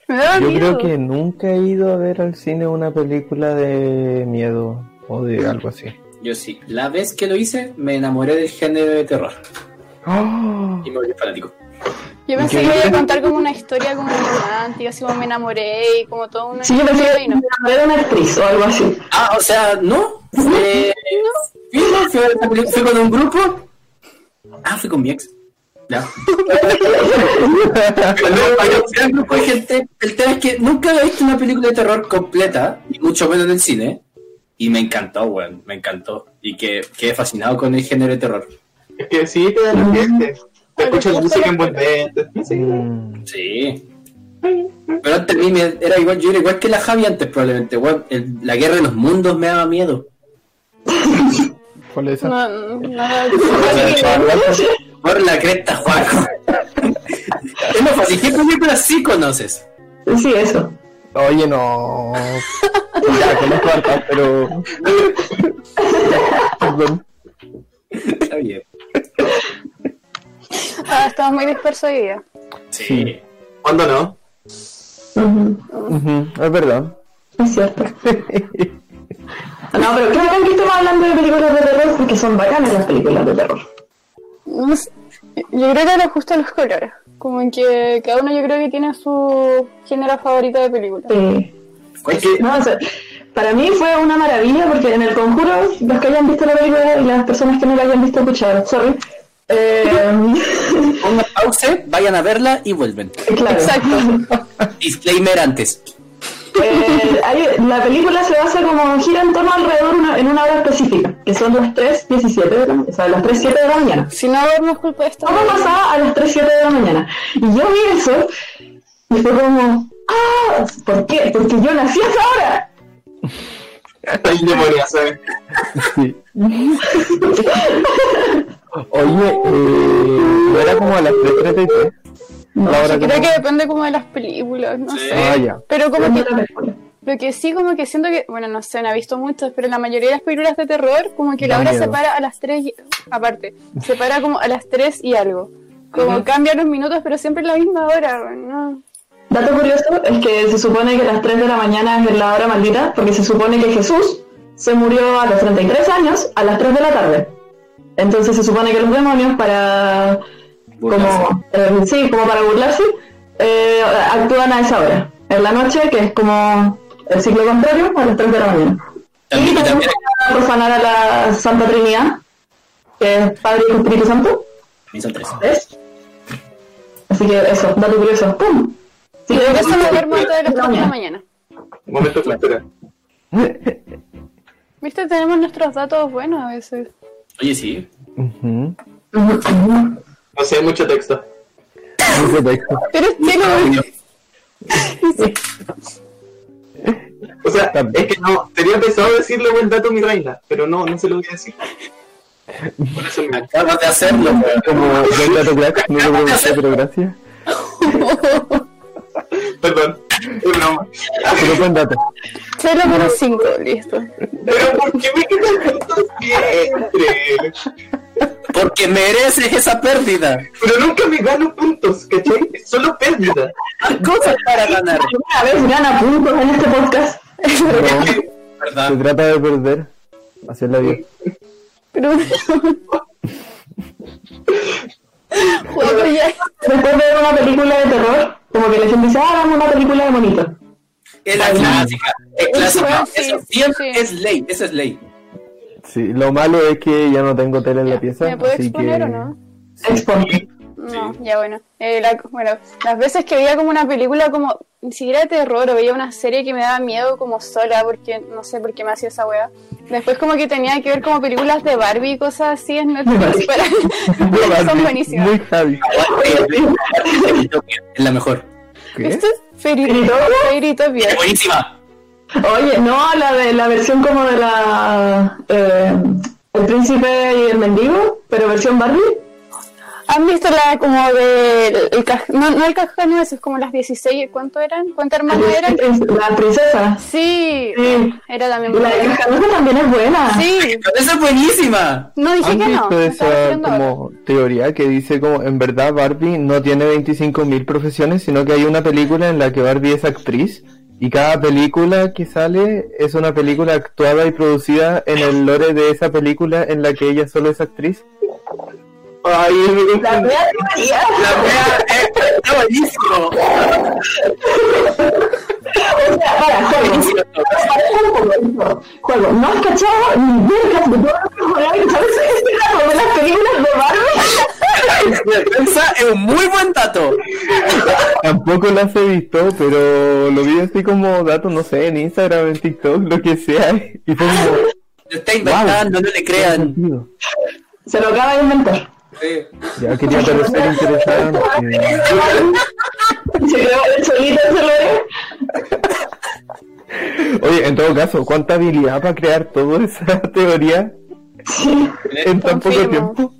me daba Yo miedo. creo que nunca he ido a ver al cine una película de miedo o de algo así. Yo sí, la vez que lo hice, me enamoré del género de terror. ¡Oh! Y me volví fanático. Yo pensé que iba a contar como una historia como romántica, así como me enamoré y como todo una Sí, yo pensé y no. que era una actriz o algo así. Ah, o sea, no. Fue, fui, con un grupo. Ah, fui con mi ex. No, grupo de gente. El tema es que nunca había visto una película de terror completa, y mucho menos en el cine. Y me encantó, weón, me encantó. Y que quedé fascinado con el género de terror. Es que sí, te da la gente. Te escuchas la música envolvente. Sí. Mm, Sí. Pero antes a mí me- era igual, yo era igual que la Javi antes probablemente, weón. El- la guerra de los mundos me daba miedo. ¿Cuál es esa? No, no. Por la cresta, Juaco. es más fácil, ¿qué película sí conoces? Sí, eso. Oye, no. Ya, conozco hartas, pero. Perdón. Está bien. Ah, estamos muy dispersos hoy día. Sí. ¿Cuándo no? Ujú, Ujú, es verdad. Es cierto. No, pero creo que estamos hablando de películas de terror porque son bacanas las películas de terror. No sé, Yo creo que era justo los colores. Como en que cada uno yo creo que tiene su género favorito de película. Sí. ¿Cuál Es que No, o sea, para mí fue una maravilla porque en el conjuro, los que hayan visto la película y las personas que no la hayan visto, escuchar, sorry. Eh, Pongan pausa, vayan a verla y vuelven. claro. Exacto. Disclaimer antes. Eh, hay- la película se basa como gira en torno alrededor una- en una hora específica, que son las 3.17 de la o sea, las 3.07 de la mañana. Si no vemos culpa de. Todo pasaba a las 3.07 de la mañana. Y yo vi eso y fue como, ¡ah! ¿Por qué? Porque yo nací a esa hora. el demonio, ¿sabes? Sí. Oye, eh, ¿no era como a las 3.33? No, Creo como- que depende como de las películas, no sé. Ah, ya. Pero como que. Lo que sí, como que siento que, bueno, no sé, no he visto muchas, pero la mayoría de las películas de terror, como que la hora se para a las 3, y- aparte, se para como a las 3 y algo. Como cambia los minutos, pero siempre es la misma hora, ¿no? Dato curioso es que se supone que las 3 de la mañana es la hora maldita, porque se supone que Jesús se murió a los 33 años a las 3 de la tarde. Entonces se supone que los demonios para como eh, sí, como para burlarse, eh, actúan a esa hora. En la noche, que es como el ciclo contrario, a las 3 de la mañana. También, y también también, para profanar a la Santa Trinidad, que es Padre y Espíritu Santo. son tres. ¿Ves? Así que eso, dato curioso. ¡Pum! Sí, que eso me duermo antes de las 3 de la mañana. Momento cultural. ¿Viste? Tenemos nuestros datos buenos a veces. Oye, sí. Ujú. No sé, mucho texto. Mucho texto. Pero es chelo. O sea, es que no, sería pesado decirle buen dato a mi reina, pero no, no se lo voy a decir. Por eso me... Acabas de hacerlo, weón. Como buen dato crack, no lo pregunté, pero gracias. Perdón, es broma. Pero buen dato. Chelo menos 5, listo. Pero ¿por qué me quitan puntos siempre? Porque mereces esa pérdida. Pero nunca me gano puntos, ¿cachai? Solo pérdida. Hay cosas para ganar. Una vez gana puntos en este podcast. No, se trata de perder. Así es la vida. Pero. Ya. Después de ver una película de terror, como que la gente dice, ah, vamos a una película de monito. Es la clásica. Es clásica. Sí, Eso siempre sí. es ley. Eso es ley. Sí, lo malo es que ya no tengo tele en la pieza. ¿Me puedo así exponer que... o no? Expon. No, ya bueno. Eh, la- bueno, las veces que veía como una película como, ni siquiera de terror, o veía una serie que me daba miedo como sola, porque no sé por qué me hacía esa wea. Después como que tenía que ver como películas de Barbie y cosas así en Netflix, para... son buenísimas. Muy Javi. Es la mejor. ¿Qué? ¿Esto es Fairy? Es buenísima. Oye, no, la de la versión como de la... eh, el príncipe y el mendigo, pero versión Barbie. ¿Han visto la como de... El, ca- no, no el cajano, eso es como las 16, ¿cuánto eran? ¿Cuántas hermanas eran? La princesa. Sí, Sí. era también La de buena. Cascanueces también es buena. Sí, esa es buenísima. no dije ¿Han que no. visto esa como teoría que dice como en verdad Barbie no tiene 25.000 profesiones, sino que hay una película en la que Barbie es actriz y cada película que sale es una película actuada y producida en el lore de esa película en la que ella solo es actriz? Ay, La teoría. La está buenísimo. Para, juego. No has cachado ni vergas de todo lo que jugáis, ¿sabes? Este caso de las películas de. Esa es un muy buen dato. Tampoco las he visto, pero lo vi así como dato, no sé, en Instagram, en TikTok, lo que sea, y fue como... Lo está inventando, no le crean. Se lo acaba de inventar. Sí. Ya quería parecer interesante. Oye, en todo caso, ¿cuánta habilidad para crear toda esa teoría en tan poco Confirmo. tiempo?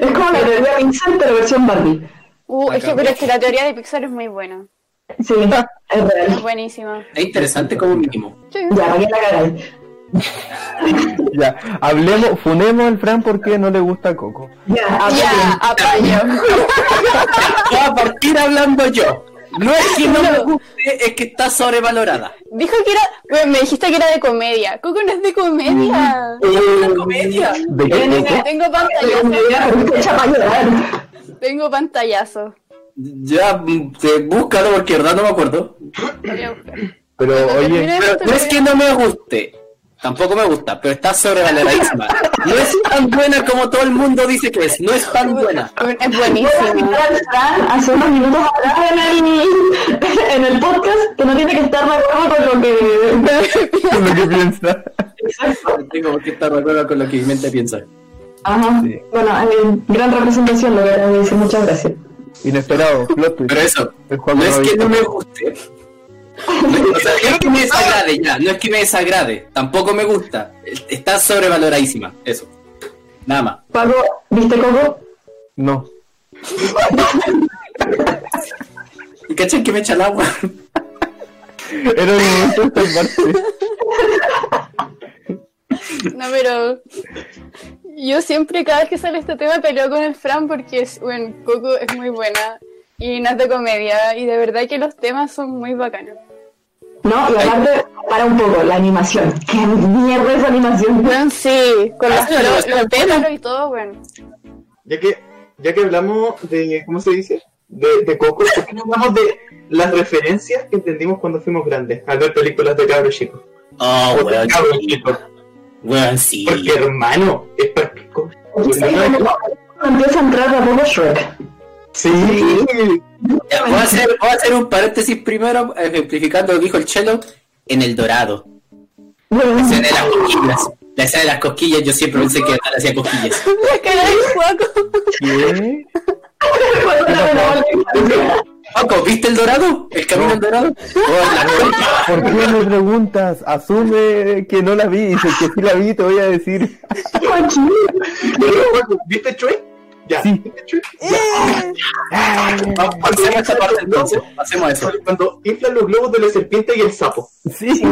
Es como la teoría de Vincent, pero versión Barbie. Uh, es que, pero es que la teoría de Pixar es muy buena. Sí, es Es real. buenísima. Es interesante como mínimo. Sí. Ya, ¿para qué la cagáis? Ya, hablemos, funemos al Fran porque no le gusta Coco. Ya, Ya, apaño. Voy a partir hablando yo. No es que no me guste, es que está sobrevalorada. Dijo que era. bueno, me dijiste que era de comedia. Coco no es de comedia. Una comedia. ¿De qué Tengo, pantallazo. Tengo pantallazo. Ya, te- búscalo porque de verdad no me acuerdo. Pero oye, Pero no es que no me guste. Tampoco me gusta, pero está sobrevaloradísima. No es tan buena como todo el mundo dice que es. No es tan buena. Es buenísima. hace unos minutos atrás en el, en el podcast que no tiene que estar de acuerdo con lo que. lo que piensa. No tengo por qué estar de acuerdo con lo que mi mente piensa. Ajá. Sí. Bueno, eh, gran representación lo que decir. Muchas gracias. Inesperado, plot twist. Pero eso, no es que no me guste. No, o sea, no es que me desagrade ya, no es que me desagrade. Tampoco me gusta. Está sobrevaloradísima, eso. Nada más. Paco, ¿viste Coco? No. ¿Cachai que me echa el agua? Era el momento de salvarse. No, pero yo siempre, cada vez que sale este tema, peleo con el Fran porque es, bueno, Coco es muy buena y no es de comedia y de verdad que los temas son muy bacanos. No, y aparte, para un poco, la animación. ¿Qué mierda es animación? Bueno, sí, con Ah, los, y todo, bueno. Ya que, ya que hablamos de, ¿cómo se dice? De, de Coco, ¿por qué no hablamos de las referencias que entendimos cuando fuimos grandes al ver películas de cabros chicos? Oh, O de weón. cabros chicos. Weón, sí. Porque hermano, es práctico. Empieza a entrar a poco Shrek. Sí. Ya, voy, a hacer, voy a hacer un paréntesis primero, ejemplificando lo que dijo el Chelo, en el dorado. La escena de las cosquillas. La escena de las cosquillas, yo siempre pensé que Natal hacía cosquillas. La cara del Juaco. ¿Qué? Paco, ¿viste el dorado? ¿El camino al dorado? Oh, ¿Por qué me preguntas? Asume que no la vi. Dice que sí la vi, te voy a decir. ¿Viste Shrek? Ya. Sí. ¿Viste Shrek? Vamos, Pasemos esta parte entonces. Pasemos a eso. Cuando inflan los globos de la serpiente y el sapo. Sí.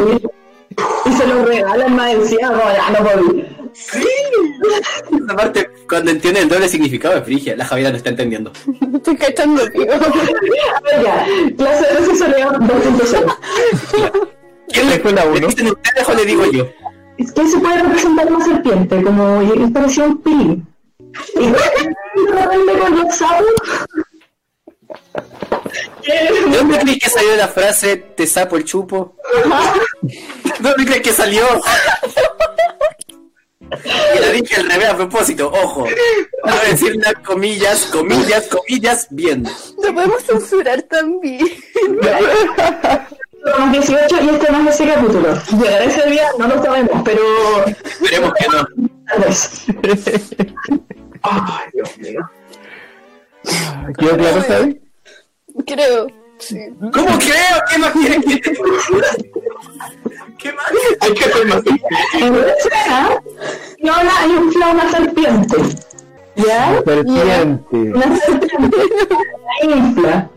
y se lo regalan más encima, ya no podía. Sí. Parte, cuando entiende el doble significado de frigia, la Javiera no está entendiendo. Estoy cachando, tío. A ver, ya, clase de asesoría 2.0. ¿Quién le Fue la uno. ¿Le dicen ustedes o le digo yo? Es que se puede representar una serpiente, como parecía un pilín. Y rebelde con los sapos. ¿De dónde crees que salió la frase te sapo el chupo? ¿De dónde crees que salió? Y la dije al revés a propósito, ojo. Voy a decir las comillas, comillas, comillas, bien. Lo podemos censurar también. Más 18 y este no es ese capítulo. Llegará ese día, no lo sabemos, pero Esperemos que no. Ay, Dios mío. ¿Quedó claro, Sabi? Creo. Sí. ¿Cómo creo? ¿Qué más que te ¿Qué más? Hay que hacer más. Escena, Fiona hay un una serpiente. ¿Ya? Serpiente. Una serpiente. La infla.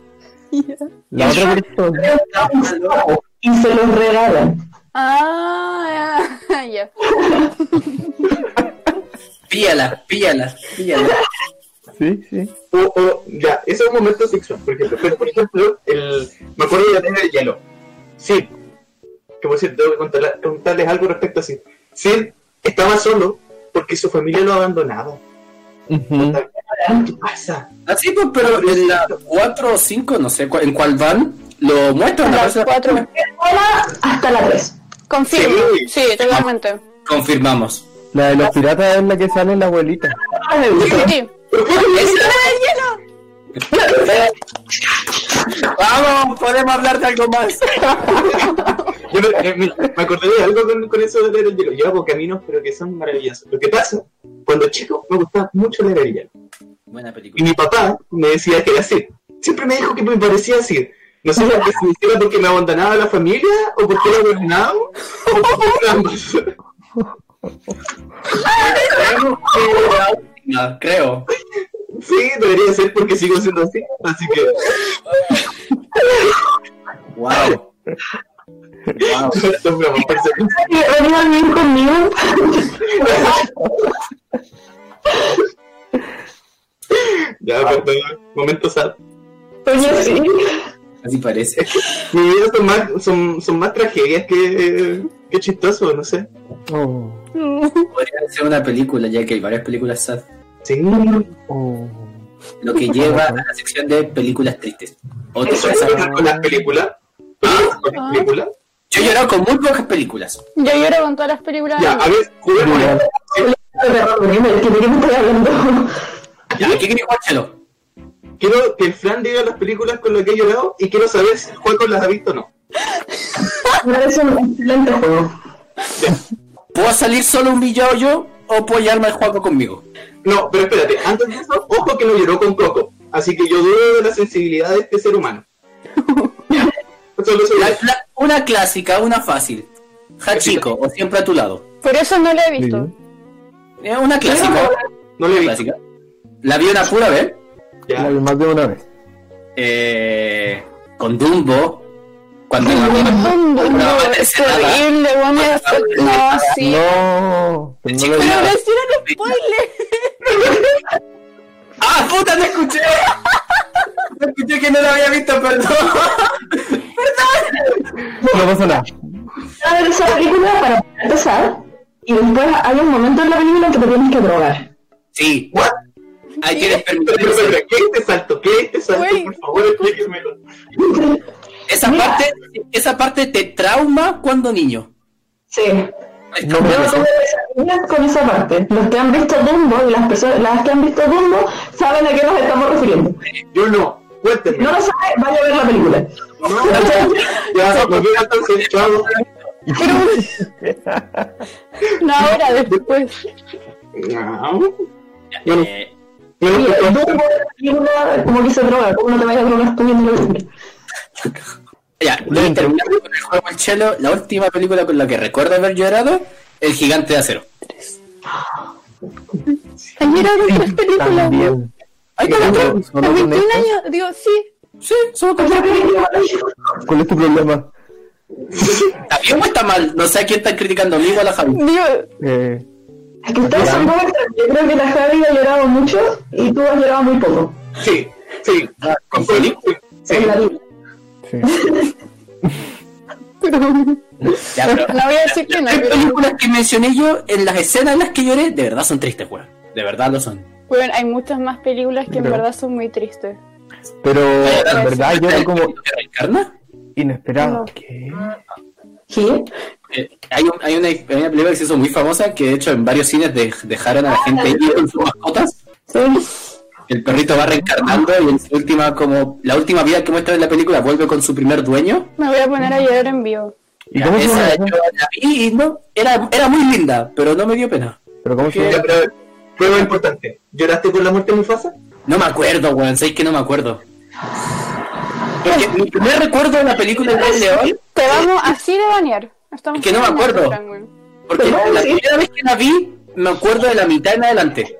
La otra persona. Y se los regalan. Ah, ya. Ya. Píala, píala, píala. Sí, sí. O, o, ya, ese es un momento sexual, por ejemplo. Pero, por ejemplo, el, me acuerdo de la tienda de hielo. Sí. Que por cierto, tengo que contarle- contarles algo respecto a sí. Sí, estaba solo porque su familia lo abandonaba. Ujú. ¿Qué pasa? Así pues, pero en la 4 o 5, no sé en cuál van, lo muestran. La cuatro. Hola, hasta la 3. Confirmo. Sí. Sí, totalmente. Confirmamos. La de los piratas es la que sale en la abuelita. Sí. Vamos, podemos hablar de algo más. Yo me, eh, me acordé de algo con, con eso de leer el hielo. Yo hago caminos, pero que son maravillosos. Lo que pasa, cuando chico me gustaba mucho leer el hielo. Buena Y película. mi papá me decía que era así. Siempre me dijo que me parecía así. No sé si era porque me abandonaba la familia, o porque era gobernado, o por ambas. Creemos que la última, creo. Sí, debería ser porque sigo siendo así. Así que, Wow. Wow. vivir conmigo. Ya, perdón, momento sad. Oye, sí. Así parece. Mi vida son más, son, son más tragedias que, que chistoso, no sé. Oh. Podría ser una película, ya que hay varias películas sad. Sí. Oh. Lo que lleva a la sección de películas tristes. Otra ¿Eso cosa. es con las películas? ¿Ah? ¿Con las películas? Yo he llorado con muy pocas películas. Yo lloro con todas las películas. Ya, a ver, juguemos. Ya, ¿qué queréis jugar, Chelo? Quiero que el Fran diga las películas con las que he llorado y quiero saber si el juego las ha visto o no. Me parece un excelente juego. ¿Puedo salir solo un villado yo o puedo llevarme al juego conmigo? No, pero espérate, antes de eso, ojo que no lloró con Coco. Así que yo dudo de la sensibilidad de este ser humano. La- la- una clásica, una fácil. Hachiko, o siempre a tu lado. Por eso no la he visto. Eh, una clásica. no le vi. clásica. La vi una pura vez. La Ya. vi más de una vez. Eh, con Dumbo, cuando la mamá te es terrible, bueno, no, sí. No, pero no lo no hicieron spoiler. ¡Ah, puta, te escuché! Te escuché que no lo había visto, perdón. No pasa nada. a ver esa película para empezar y después hay un momento en la película en que te tienes que drogar. Sí, ¿What? ahí tienes permiso. ¿qué es este salto? ¿Qué es este salto? Por favor, explíquemelo. Esa Mira. parte, esa parte te trauma cuando niño. Sí. No, Yo pesadillas con esa parte. Los que han visto Dumbo y las personas las que han visto Dumbo saben a qué nos estamos refiriendo. Yo no. Cuéntenme. No lo sabe, vaya a ver la película. No, ya, me queda entonces, chao. No, ahora después. No. Eh, que todo. Dumbo es una película como que se droga, ¿cómo no te vayas a drogar tú viendo la película? Ya, y terminando con el juego del chelo, la última película con la que recuerdo haber llorado, El Gigante de Acero. Ayer era tres películas. Ay, Solo- no, solo A con 21 esto. años, digo, sí. Sí, solo con Esa película ¿Cuál es tu problema? ¿Está bien o está mal? No sé a quién están criticando, a mí o a la Javi. Digo, Eh, Es que ustedes son muy extraños. Yo creo que la Javi ha llorado mucho y tú has llorado muy poco. Sí, sí. ¿Con película? Sí. En sí. Ya, pero no voy a decir que no, las pero películas que mencioné yo, en las escenas en las que lloré, de verdad son tristes, weón. De verdad lo son. bueno, hay muchas más películas que en Pero- verdad son muy tristes. Pero en verdad yo era como ¿Que reencarna? inesperado. No. ¿Qué? ¿Sí? Eh, hay, un- hay, una, hay una película que se hizo muy famosa que de hecho en varios cines de- dejaron a la gente ir con sus mascotas. El perrito va reencarnando y en su última, como la última vida que muestra en la película vuelve con su primer dueño. Me voy a poner a llorar en vivo. ¿Y cómo Esa yo la vi y no, era, era muy linda, pero no me dio pena. ¿Pero cómo se Ya, pero, prueba importante. ¿Lloraste por la muerte de Mufasa? No me acuerdo, weón, sabéis que no me acuerdo. Porque mi primer recuerdo de la película del Rey León, Te vamos así de banear. Estamos Es que no me acuerdo. Porque la primera vez que la vi, me acuerdo de la mitad en adelante.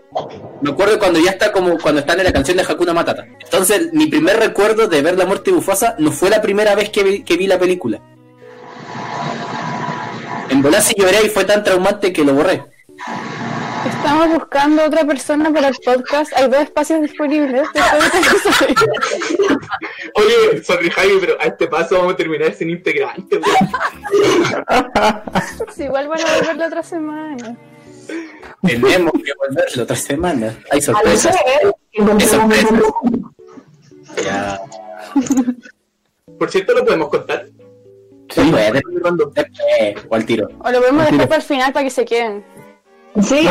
Me acuerdo cuando ya está como cuando están en la canción de Hakuna Matata. Entonces, mi primer recuerdo de ver la muerte de Bufasa no fue la primera vez que vi, que vi la película. En volar sí lloré y fue tan traumante que lo borré. Estamos buscando otra persona para el podcast. Hay dos espacios disponibles. Oye, sorry Javi, pero a este paso vamos a terminar sin integrante. Sí, igual van a volver la otra semana. Tenemos que volver la otra semana. Hay A lo sorpresas. Eso, un Ya. Por cierto, lo podemos contar. Se puede. O al tiro. O lo podemos dejar para el final para que se queden. Sí,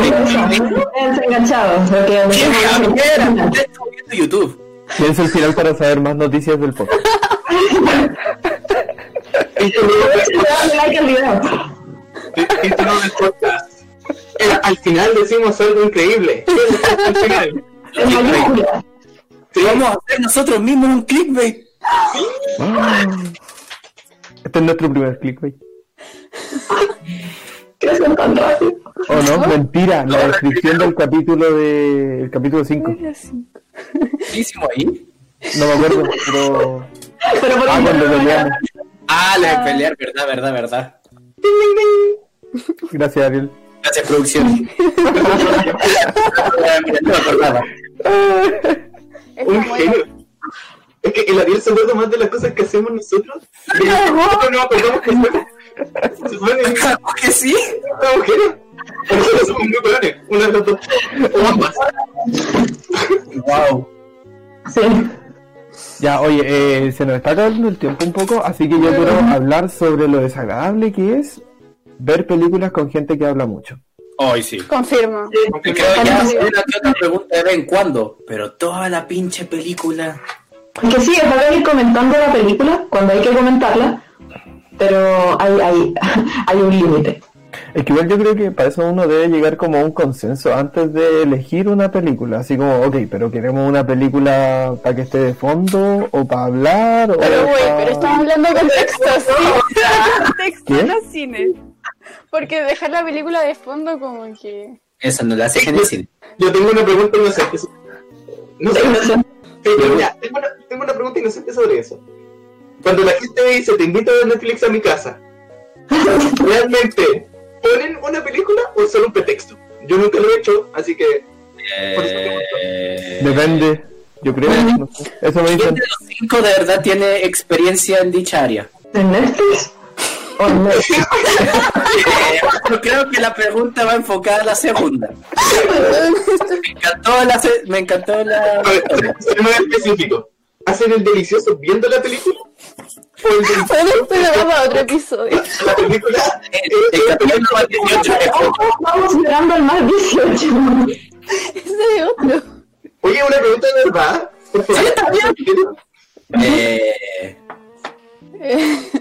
enganchados. ¿Quién Javier? Ya estoy viendo YouTube. Piensa el final para saber más noticias del podcast. Dale like al video. Título del podcast. Eh, Al final decimos algo increíble. ¿Qué es al final? Mayúscula. Sí, Vamos a hacer nosotros mismos un clickbait. Ah. Este es nuestro primer clickbait. Crecen tan rápido. ¿O no? Mentira, la descripción del capítulo de... El capítulo 5. ¿Qué hicimos ahí? No me acuerdo, pero... Pero por Ah, cuando peleamos. Ah, la de pelear, verdad, verdad, verdad. Gracias, Ariel. Gracias, producción. Mira, no me acordaba. Está un genio. Es que el Ariel se acuerda más de las cosas que hacemos nosotros. que Nosotros no acordamos que hacemos. Se supone que Claro que sí. somos genios. Nosotros somos muy peores. Una de las dos. O ambas. Wow. Sí. Ya, oye, eh, se nos está acabando el tiempo un poco, así que yo quiero hablar sobre lo desagradable que es ver películas con gente que habla mucho. Hoy sí. Confirmo. Creo que ya una que otra pregunta de vez en cuando, pero toda la pinche película. Que sí, es verdad ir comentando la película cuando hay que comentarla, pero hay, hay, hay un límite. Es que igual yo creo que para eso uno debe llegar como a un consenso antes de elegir una película, así como, ok, pero queremos una película para que esté de fondo o para hablar Pero, güey, pa- pero estamos hablando de contexto, sí. contexto ¿Qué? en los cines. Porque dejar la película de fondo como que... Esa no la haces en el cine. Yo tengo una pregunta inocente. No sé. Pero ya, tengo una, tengo una pregunta inocente sobre eso. Cuando la gente dice, te invito a ver Netflix a mi casa, ¿realmente ponen una película o es solo un pretexto? Yo nunca lo he hecho, así que Por eso te Eh, Depende, yo creo. no sé. Eso me ¿Quién de los cinco de verdad tiene experiencia en dicha área? ¿En Netflix? ¿O en Netflix? Eh, yo creo que la pregunta va enfocada a la segunda. Me encantó la... se- Me encantó la... Ser más específico. ¿Hacen el delicioso viendo la película? ¿O el delicioso Bueno, pero vamos a otro episodio. la película? El, el capítulo va 18 es Vamos esperando al más 18. Ese es otro. Oye, una pregunta de verdad. Eh,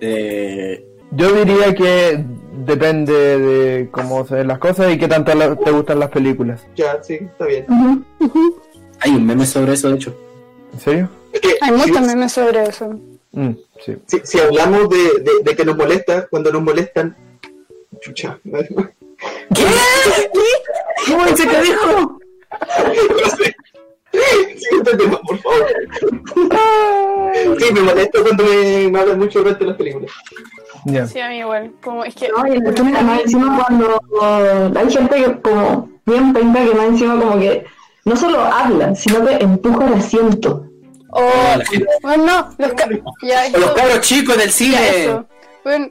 eh, Yo diría que depende de cómo se ven las cosas y qué tanto te gustan las películas. Ya, sí, está bien. hay un meme sobre eso, de hecho. ¿En serio? Es que, Hay muchos memes sobre eso. Mm, sí. si, si hablamos de, de, de que nos molesta, cuando nos molestan, chucha, no ¿Cómo es que te dijo? sé. Siguiente tema, por favor. Sí, me molesta cuando me, me hablan mucho durante las películas. Ya. Sí, a mí igual. Como es que. No, y es que más encima cuando hay gente que como bien penca que más encima como que no solo habla, sino que empuja el asiento. Oh, gente. bueno, no, los, ca- ya, O los cabros chicos del cine. Bueno,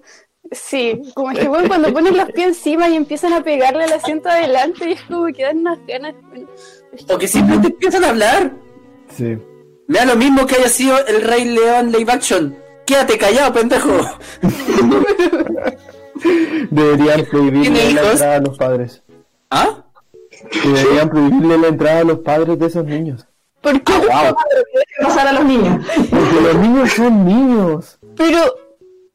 sí, como es que bueno, cuando ponen los pies encima y empiezan a pegarle al asiento adelante y es como que dan unas ganas. bueno, es que- O que simplemente empiezan a hablar. Sí. Me da lo mismo que haya sido el Rey León live action. Quédate callado, pendejo. Deberían prohibirle ¿Tiene la entrada a los padres. ¿Ah? Deberían prohibirle la entrada a los padres de esos niños. ¿Por qué? Wow. ¿Qué pasar a los niños? Porque los niños son niños. Pero,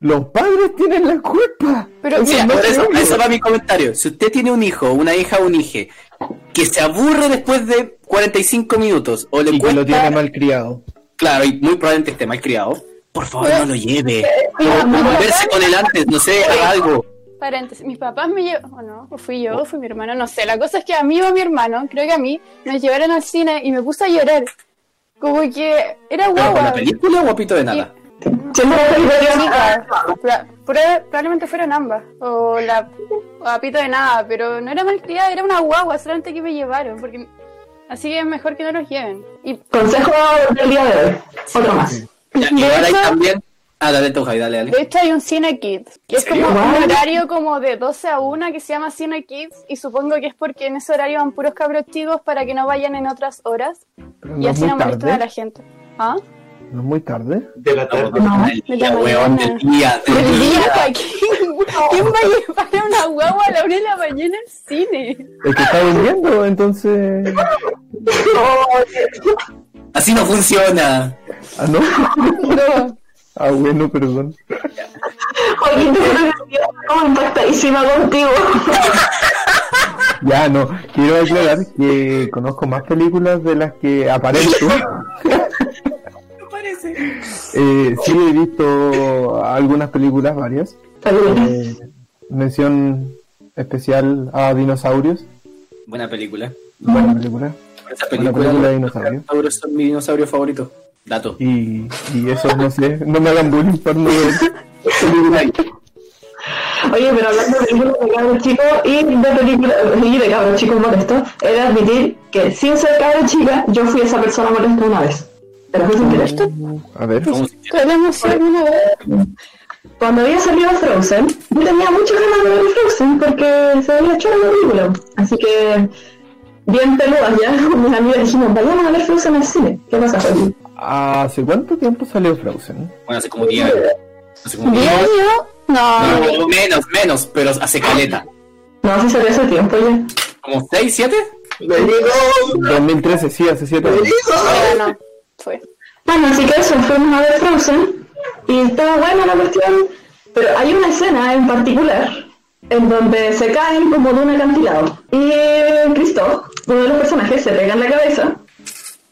Los padres tienen la culpa. pero, mira, por eso, eso va mi comentario. Si usted tiene un hijo, una hija o un hije que se aburre después de 45 minutos o le Y que lo tiene mal criado. claro, y muy probablemente esté mal criado, por favor no lo lleve. mira, O mis verse papás- con él antes, no sé, haga algo. paréntesis, mis papás me llevaron, o no, o fui yo, o fue mi hermano, no sé. La cosa es que a mí o a mi hermano, creo que a mí, nos llevaron al cine y me puse a llorar. Como que era ¿Pero con guagua. la película o guapito de nada? Probablemente fueron ambas. O la o a pito de nada, pero no era malcriada, era una guagua, solamente que me llevaron. porque Así que es mejor que no los lleven. Y Consejo del día de hoy. Otro más. Ya, de igual hay también. Ah, dale tú, Javi, dale, dale. de hecho hay un Cine Kids, que es como un horario como de 12 a 1 que se llama Cine Kids y supongo que es porque en ese horario van puros cabros chicos para que no vayan en otras horas Pero y no así no molestan a la gente. ¿Ah? No es muy tarde. De la No, tarde. No. de día, la weón, del día, del El día, día. ¿quién, ¿quién va a llevar a una guagua a la una de la mañana al cine? El que está durmiendo, entonces. Así no funciona. Ah, no. No. Ah, bueno, perdón. Joaquín, te estoy como impactadísima contigo. Ya, no. Quiero aclarar que conozco más películas de las que aparezco. Eh, sí, he visto algunas películas, varias. Eh, mención especial a dinosaurios. Buena película. Buena película. Esa Buena película, película de dinosaurios. dinosaurios son mi dinosaurio favorito. Dato. Y, y eso, no sé, no me hagan bullying por no. Oye, pero hablando de películas de cabros chicos y de películas y de cabros chicos molestos, he de admitir que sin ser cabro chica, yo fui esa persona molesta una vez. Pero sin querer. A ver. ¿Cómo se Toda la emoción una vez. Cuando había salido Frozen, yo tenía muchas ganas de ver Frozen porque se había hecho la película. Así que, bien peludas ya, con mis amigas dijimos, vayamos a ver Frozen al cine. ¿Qué pasa, Joaquín? ¿Hace cuánto tiempo salió Frozen? Bueno, hace como 10 años. Hace como 10 ¿Diez años. No. No, menos, menos, pero hace caleta. No, sí salió hace tiempo ya. ¿Como 6, 7? ¡Me digo! 2013, sí, hace 7 años. Bueno, así que eso, fuimos a ver Frozen y estaba buena la cuestión, pero hay una escena en particular en donde se caen como de un acantilado y Cristo, uno de los personajes, se pega en la cabeza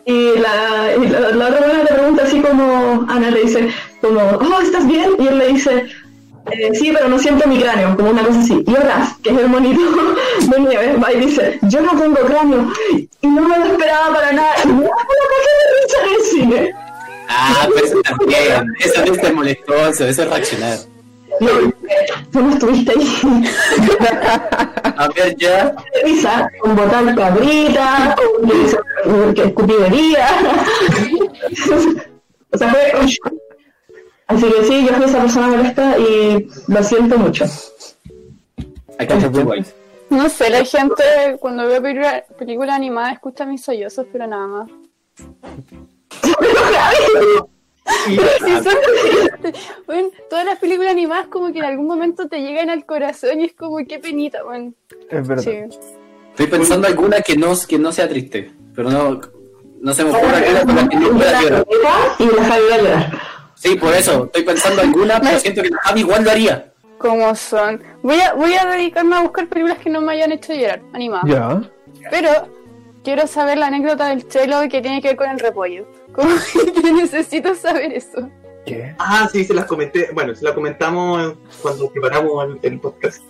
y la, otra buena le pregunta así como, Ana le dice como, oh, ¿estás bien? Y él le dice, eh, sí, pero no siento mi cráneo, como una cosa así. Y Horaz, que es el monito de nieve, va y dice, yo no tengo cráneo y no me lo esperaba para nada y me da una caja de risa en el cine. Ah, pero eso también. Eso no es ser molestoso, eso es reaccionar. No, tú no estuviste ahí. A ver, ya. Risa, con botar cabrita, con que escupidería. o sea, fue... Así que sí, yo fui esa persona molesta y lo siento mucho. Guay. No sé, la gente cuando ve película, película animada escucha mis sollozos, pero nada más. Sí, son- Bueno, todas las películas animadas como que en algún momento te llegan al corazón y es como qué penita, bueno. Es verdad. Sí. Estoy pensando alguna que no, que no sea triste, pero no, no se me ocurre alguna con la que no pueda llorar. Y la Sí, por eso, estoy pensando alguna, pero siento que la Javi igual lo haría. ¿Cómo son? Voy a, voy a dedicarme a buscar películas que no me hayan hecho llorar, animadas. Ya. Pero quiero saber la anécdota del chelo que tiene que ver con el repollo. Como que necesito saber eso. ¿Qué? Ah, sí, se las comenté. Bueno, se las comentamos cuando preparamos el, el podcast.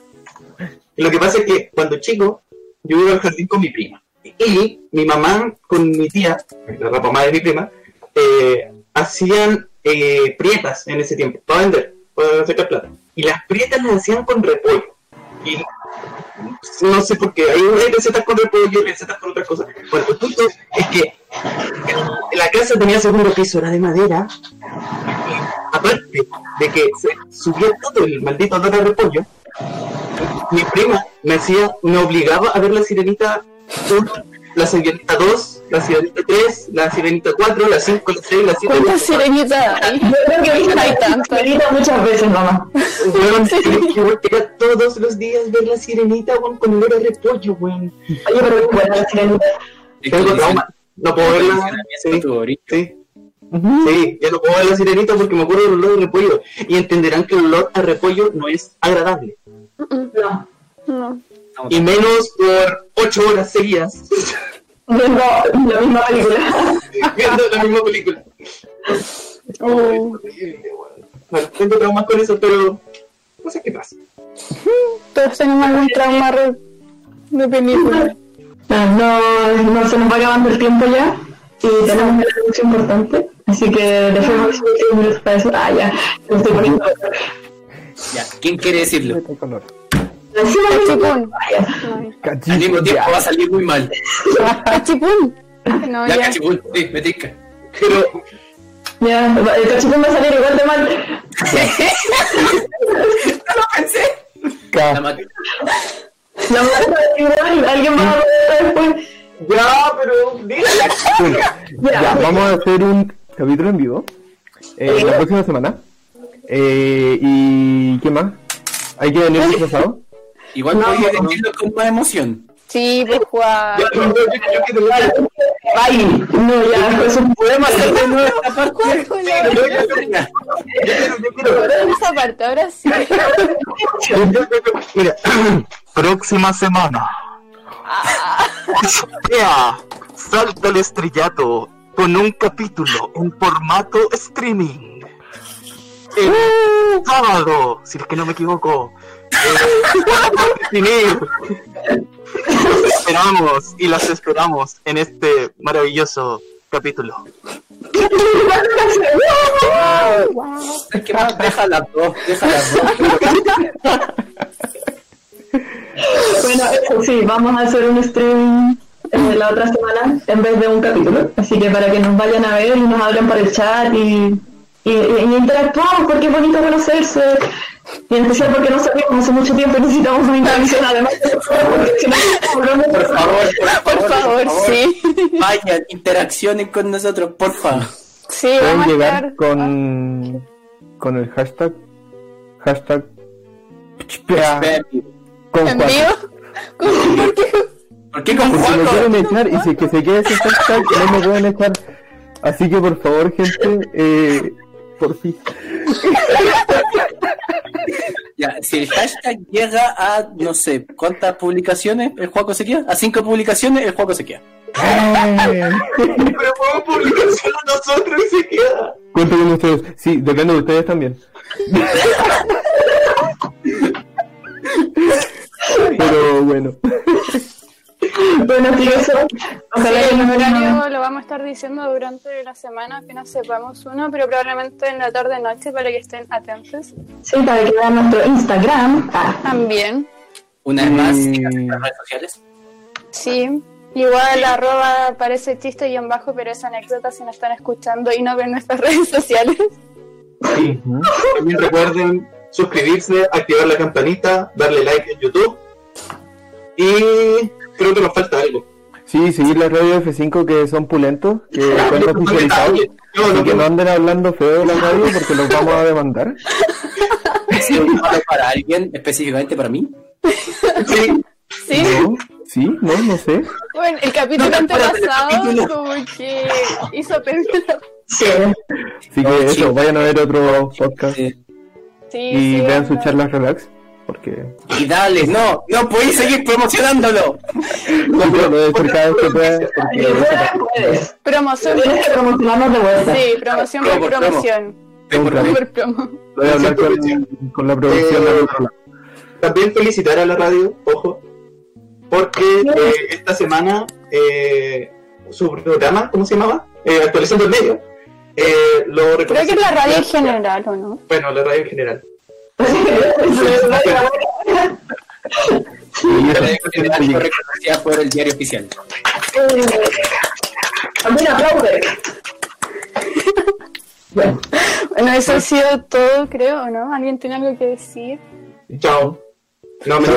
Y lo que pasa es que cuando chico, yo iba al jardín con mi prima. Y mi mamá con mi tía, la mamá de mi prima, eh, hacían eh, prietas en ese tiempo, para vender, para sacar plata. Y las prietas las hacían con repollo. Y no sé por qué, hay recetas con repollo y recetas con otras cosas. Bueno, el punto es que la casa tenía segundo piso, era de madera, aparte de que se subía todo el maldito olor a repollo, mi prima me hacía, me obligaba a ver la sirenita 1, la sirenita 2, la sirenita 3, la sirenita 4, la 5, la 6, la 7, la ¿Cuántas sirenitas hay? Yo creo que he visto Hay tantas. Sirenita muchas veces, mamá. Weón, yo quería todos los días ver la sirenita weón, con olor a repollo, weón. Oye, pero qué buena la sirenita. Tengo trauma, no puedo verla. Sí, sí. Sí, ya no puedo ver la sirenita porque me acuerdo del olor de repollo. Y entenderán que el olor a repollo no es agradable. No. No. Y menos por ocho horas seguidas Viendo la misma película. viendo la misma película. Oh. Bueno, tengo traumas con eso, pero no sé qué pasa. Todos tenemos algún trauma de película. No, no se nos va acabando el tiempo ya. Y tenemos una anuncio importante. Así que dejemos los últimos minutos para eso. Ah, ya. Estoy poniendo. Ya, ¿quién quiere decirlo? Cachipún. Al mismo tiempo va a salir muy mal. Cachipún. No, Ya, ya. cachipún, sí, me tinca. Pero Ya, el cachipún va a salir igual de mal. No lo pensé. La máquina. La igual, alguien va a ver después. ya, pero. Bueno, Ya. ya, vamos a hacer un capítulo en vivo eh, la próxima semana. Eh, ¿Y qué más? ¿Hay que venir disfrazado? Igual No, podía no. decirlo con más emoción. Sí, pues Juan. Yo, yo. Ay, no, ya, eso Podemos hacer de nuevo esta parte. Esa parte, ahora sí. Mira, próxima semana. Ya, salta el estrellato con un capítulo en formato streaming. El sábado, si es que no me equivoco. Los esperamos y las esperamos en este maravilloso capítulo. Es que más, deja las dos, deja las dos. Bueno, eso sí, vamos a hacer un stream eh, la otra semana en vez de un capítulo. Así que para que nos vayan a ver y nos hablen por el chat y, y, y interactuamos, porque es bonito conocerse. Y en especial porque no sabemos hace mucho tiempo necesitamos una interacción además. si Por favor, por favor, sí. Vayan, interaccionen con nosotros, por favor. Sí, Pueden vamos a llegar estar. con, con el hashtag hashtag Pichpea con. ¿Por qué? ¿Por qué con Porque me quieren echar y si que se quede ese hashtag no me pueden echar. Así que por favor, gente, eh, por fin. Ya, si el hashtag llega a, no sé, ¿cuántas publicaciones el Juaco se queda? A cinco publicaciones, el Juaco se queda. Pero podemos publicar solo nosotros y se queda. Cuento con ustedes. Sí, depende de ustedes también. Pero bueno. bueno, que eso. Ojalá Sí, el no horario lo vamos a estar diciendo durante la semana, apenas sepamos uno, pero probablemente en la tarde-noche para que estén atentos. Sí, para que vean nuestro Instagram. Ah, También, Una vez más, Mm. en las redes sociales. sí. Igual arroba parece chiste y en bajo, pero es anécdota si nos están escuchando y no ven nuestras redes sociales. Sí. También recuerden suscribirse, activar la campanita, darle like en YouTube. Y creo que nos falta algo. Sí, seguir la radio F5 que son pulentos, que oficializados. No, no, Y que no no. anden hablando feo de la radio porque los vamos a demandar. ¿Es un regalo para alguien, específicamente para mí? Sí, Sí, ¿No? ¿Sí? No, no sé. bueno, el capítulo No, antepasado capítulo. como que hizo pensar. sí. Así que No, eso, vayan a ver otro podcast Sí, y sí, vean sus no. charlas relax. Porque y dale, no, no podéis seguir promocionándolo. no, pero lo de vez que Porque puedes. Promoción. Tienes que promocionarnos de vuelta. Sí, promoción por Promo, promo. promoción. Por promo. voy a hablar con, con la producción Eh, otro lado. también felicitar a la radio, ojo, porque eh, esta semana eh, su programa, ¿cómo se llamaba? Eh, Actualizando el medio. Eh, lo Creo que es la radio en general, ¿o no? Bueno, la radio en general. Reconocida por el diario oficial. También aplaude. Bueno, Bueno, eso ha sido todo, creo, ¿o no? ¿Alguien tiene algo que decir? Chao. No, me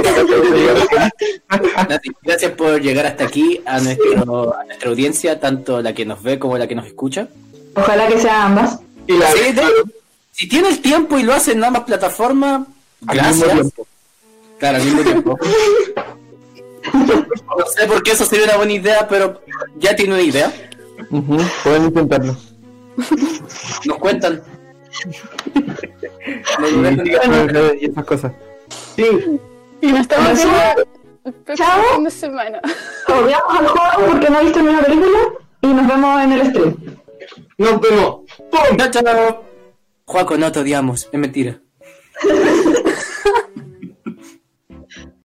Gracias por llegar hasta aquí a, nuestro, a nuestra audiencia, tanto la que nos ve como la que nos escucha. ojalá que sean ambas. Y la Sí, de- si tiene el tiempo y lo hace en ambas plataformas, al mismo gracias. Claro, al mismo tiempo. No sé por qué eso sería una buena idea, pero ya tiene una idea. Ujú, Pueden intentarlo. Nos cuentan. Y, y esas cosas. Sí, Y nos estamos viendo Chao. de semana. Volvamos al juego porque no he visto ninguna película y nos vemos en el stream. nos vemos. ¡Pum! Chao, chao. Juaco, no te odiamos. Es mentira.